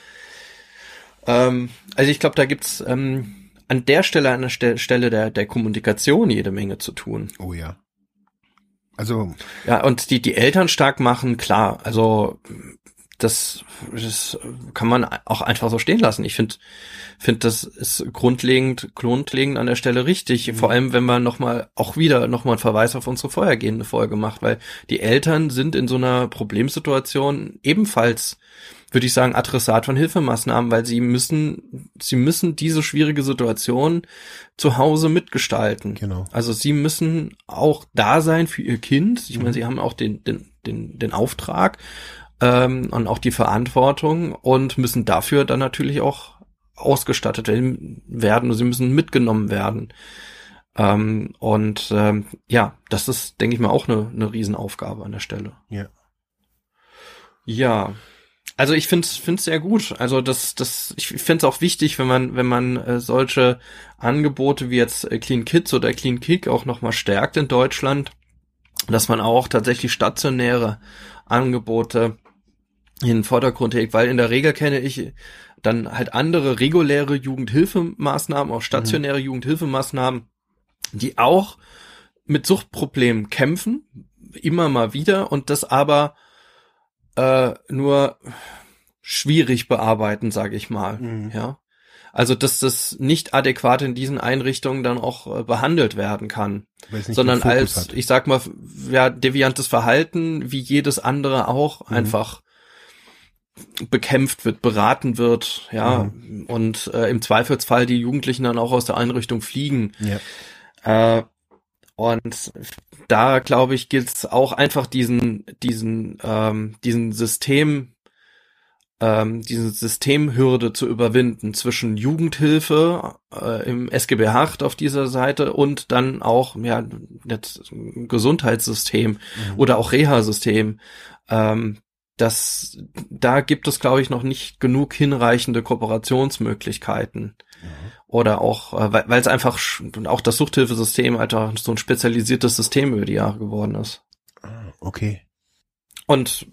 Speaker 1: Ähm, also ich glaube, da gibt's ähm, an der Stelle, an der Stelle der, der Kommunikation jede Menge zu tun.
Speaker 2: Oh ja. Also
Speaker 1: ja, und die die Eltern stark machen, klar. Also das, das kann man auch einfach so stehen lassen. Ich finde, finde das ist grundlegend, grundlegend an der Stelle richtig. Mhm. Vor allem, wenn man nochmal, auch wieder nochmal einen Verweis auf unsere vorhergehende Folge macht, weil die Eltern sind in so einer Problemsituation ebenfalls würde ich sagen, Adressat von Hilfemaßnahmen, weil sie müssen, sie müssen diese schwierige Situation zu Hause mitgestalten.
Speaker 2: Genau.
Speaker 1: Also sie müssen auch da sein für ihr Kind. Ich meine, mhm. sie haben auch den, den, den, den Auftrag ähm, und auch die Verantwortung und müssen dafür dann natürlich auch ausgestattet werden. Sie müssen mitgenommen werden. Ähm, und ähm, ja, das ist, denke ich mal, auch eine, eine Riesenaufgabe an der Stelle.
Speaker 2: Ja.
Speaker 1: Ja. Also ich finde es sehr gut. Also das, das, ich finde es auch wichtig, wenn man, wenn man äh, solche Angebote wie jetzt äh, Clean Kids oder Clean Kick auch nochmal stärkt in Deutschland, dass man auch tatsächlich stationäre Angebote in den Vordergrund legt, weil in der Regel kenne ich dann halt andere reguläre Jugendhilfemaßnahmen, auch stationäre mhm. Jugendhilfemaßnahmen, die auch mit Suchtproblemen kämpfen, immer mal wieder und das aber äh, nur schwierig bearbeiten, sage ich mal. Mhm. Ja. Also, dass das nicht adäquat in diesen Einrichtungen dann auch äh, behandelt werden kann, sondern als, hat. ich sag mal, ja, deviantes Verhalten, wie jedes andere auch, mhm. einfach bekämpft wird, beraten wird, ja, mhm. und äh, im Zweifelsfall die Jugendlichen dann auch aus der Einrichtung fliegen. Ja. Äh, und da glaube ich, gilt es auch einfach diesen, diesen, ähm, diesen System, ähm, diese Systemhürde zu überwinden zwischen Jugendhilfe äh, im SGB 8 auf dieser Seite und dann auch ja das Gesundheitssystem mhm. oder auch Reha-System. Ähm, das, da gibt es, glaube ich, noch nicht genug hinreichende Kooperationsmöglichkeiten. Mhm oder auch, äh, weil es einfach auch das Suchthilfesystem einfach so ein spezialisiertes System über die Jahre geworden ist.
Speaker 2: Ah, okay.
Speaker 1: Und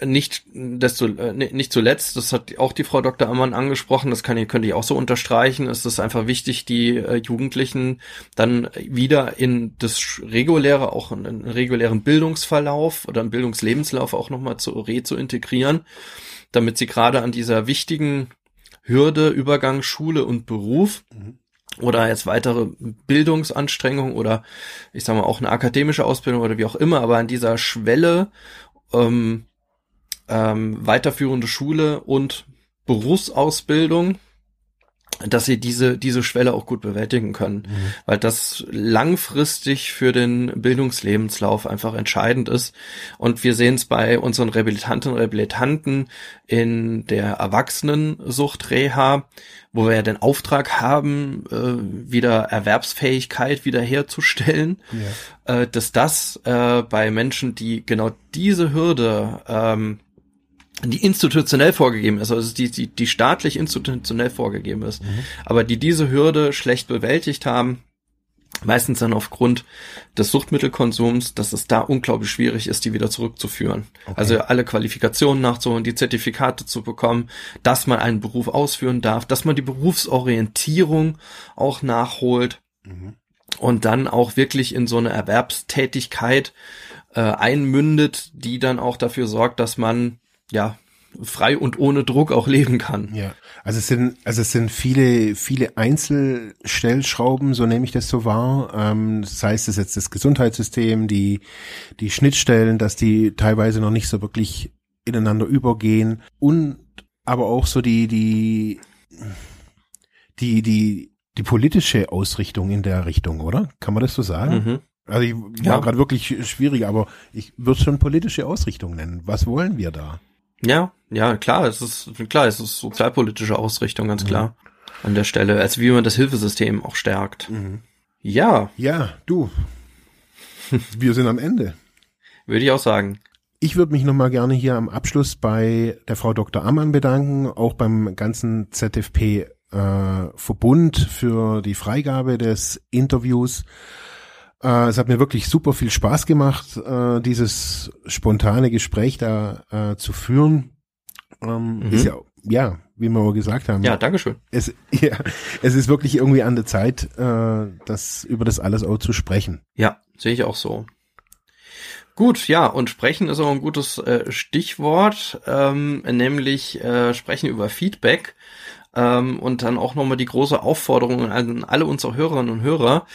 Speaker 1: nicht desto äh, nicht zuletzt, das hat auch die Frau Dr. Ammann angesprochen, das kann könnte ich auch so unterstreichen, ist es einfach wichtig, die äh, Jugendlichen dann wieder in das reguläre, auch in einen regulären Bildungsverlauf oder einen Bildungslebenslauf auch nochmal zu re zu integrieren, damit sie gerade an dieser wichtigen Hürde, Übergang Schule und Beruf. Mhm. Oder jetzt weitere Bildungsanstrengungen oder ich sag mal auch eine akademische Ausbildung oder wie auch immer, aber an dieser Schwelle ähm, ähm, weiterführende Schule und Berufsausbildung dass sie diese, diese Schwelle auch gut bewältigen können, mhm. weil das langfristig für den Bildungslebenslauf einfach entscheidend ist. Und wir sehen es bei unseren Rehabilitantinnen und Rehabilitanten in der Erwachsenensuchtreha, wo wir ja den Auftrag haben, äh, wieder Erwerbsfähigkeit wiederherzustellen, ja. äh, dass das äh, bei Menschen, die genau diese Hürde ähm, die institutionell vorgegeben ist, also die, die, die staatlich institutionell vorgegeben ist, mhm. aber die diese Hürde schlecht bewältigt haben, meistens dann aufgrund des Suchtmittelkonsums, dass es da unglaublich schwierig ist, die wieder zurückzuführen. Okay. Also alle Qualifikationen nachzuholen, die Zertifikate zu bekommen, dass man einen Beruf ausführen darf, dass man die Berufsorientierung auch nachholt mhm. und dann auch wirklich in so eine Erwerbstätigkeit äh, einmündet, die dann auch dafür sorgt, dass man ja, frei und ohne Druck auch leben kann.
Speaker 2: Ja, also es sind, also es sind viele, viele Einzelstellschrauben, so nehme ich das so wahr. Ähm, das heißt, es jetzt das Gesundheitssystem, die, die Schnittstellen, dass die teilweise noch nicht so wirklich ineinander übergehen und aber auch so die, die, die, die, die politische Ausrichtung in der Richtung, oder? Kann man das so sagen? Mhm. Also ich war ja. gerade wirklich schwierig, aber ich würde schon politische Ausrichtung nennen. Was wollen wir da?
Speaker 1: Ja, ja, klar, es ist klar, es ist sozialpolitische Ausrichtung, ganz mhm. klar. An der Stelle, als wie man das Hilfesystem auch stärkt. Mhm. Ja.
Speaker 2: Ja, du. Wir sind am Ende.
Speaker 1: Würde ich auch sagen.
Speaker 2: Ich würde mich nochmal gerne hier am Abschluss bei der Frau Dr. Ammann bedanken, auch beim ganzen ZFP äh, Verbund für die Freigabe des Interviews. Äh, es hat mir wirklich super viel Spaß gemacht, äh, dieses spontane Gespräch da äh, zu führen. Ähm, mhm. Ist ja, ja, wie wir gesagt haben.
Speaker 1: Ja, Dankeschön.
Speaker 2: Es, ja, es ist wirklich irgendwie an der Zeit, äh, das über das alles auch zu sprechen.
Speaker 1: Ja, sehe ich auch so. Gut, ja, und sprechen ist auch ein gutes äh, Stichwort, ähm, nämlich äh, sprechen über Feedback. Ähm, und dann auch nochmal die große Aufforderung an alle unsere Hörerinnen und Hörer,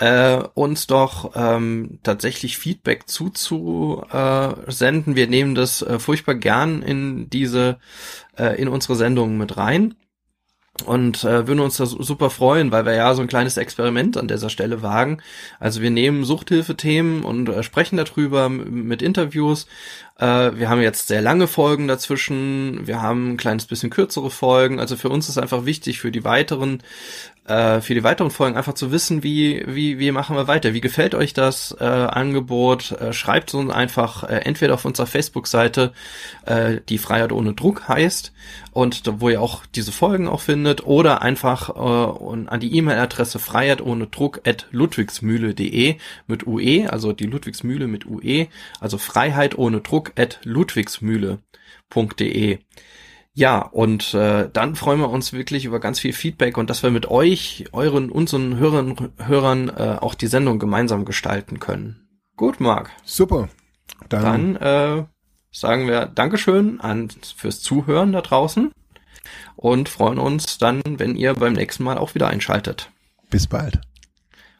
Speaker 1: äh, uns doch ähm, tatsächlich Feedback zuzusenden. Wir nehmen das äh, furchtbar gern in diese, äh, in unsere Sendungen mit rein und äh, würden uns da super freuen, weil wir ja so ein kleines Experiment an dieser Stelle wagen. Also wir nehmen Suchthilfethemen und äh, sprechen darüber mit Interviews. Äh, wir haben jetzt sehr lange Folgen dazwischen, wir haben ein kleines bisschen kürzere Folgen. Also für uns ist einfach wichtig für die weiteren äh, für die weiteren Folgen einfach zu wissen, wie, wie, wie machen wir weiter. Wie gefällt euch das äh, Angebot? Äh, schreibt uns einfach äh, entweder auf unserer Facebook-Seite, äh, die Freiheit ohne Druck heißt, und wo ihr auch diese Folgen auch findet, oder einfach äh, an die E-Mail-Adresse Freiheit ohne Druck at ludwigsmühle.de mit UE, also die Ludwigsmühle mit UE, also Freiheit ohne Druck at ludwigsmühle.de. Ja, und äh, dann freuen wir uns wirklich über ganz viel Feedback und dass wir mit euch, euren, unseren Hörern, Hörern äh, auch die Sendung gemeinsam gestalten können. Gut, Marc.
Speaker 2: Super.
Speaker 1: Dann, dann äh, sagen wir Dankeschön an, fürs Zuhören da draußen und freuen uns dann, wenn ihr beim nächsten Mal auch wieder einschaltet.
Speaker 2: Bis bald.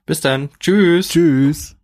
Speaker 1: Bis dann. Tschüss.
Speaker 2: Tschüss.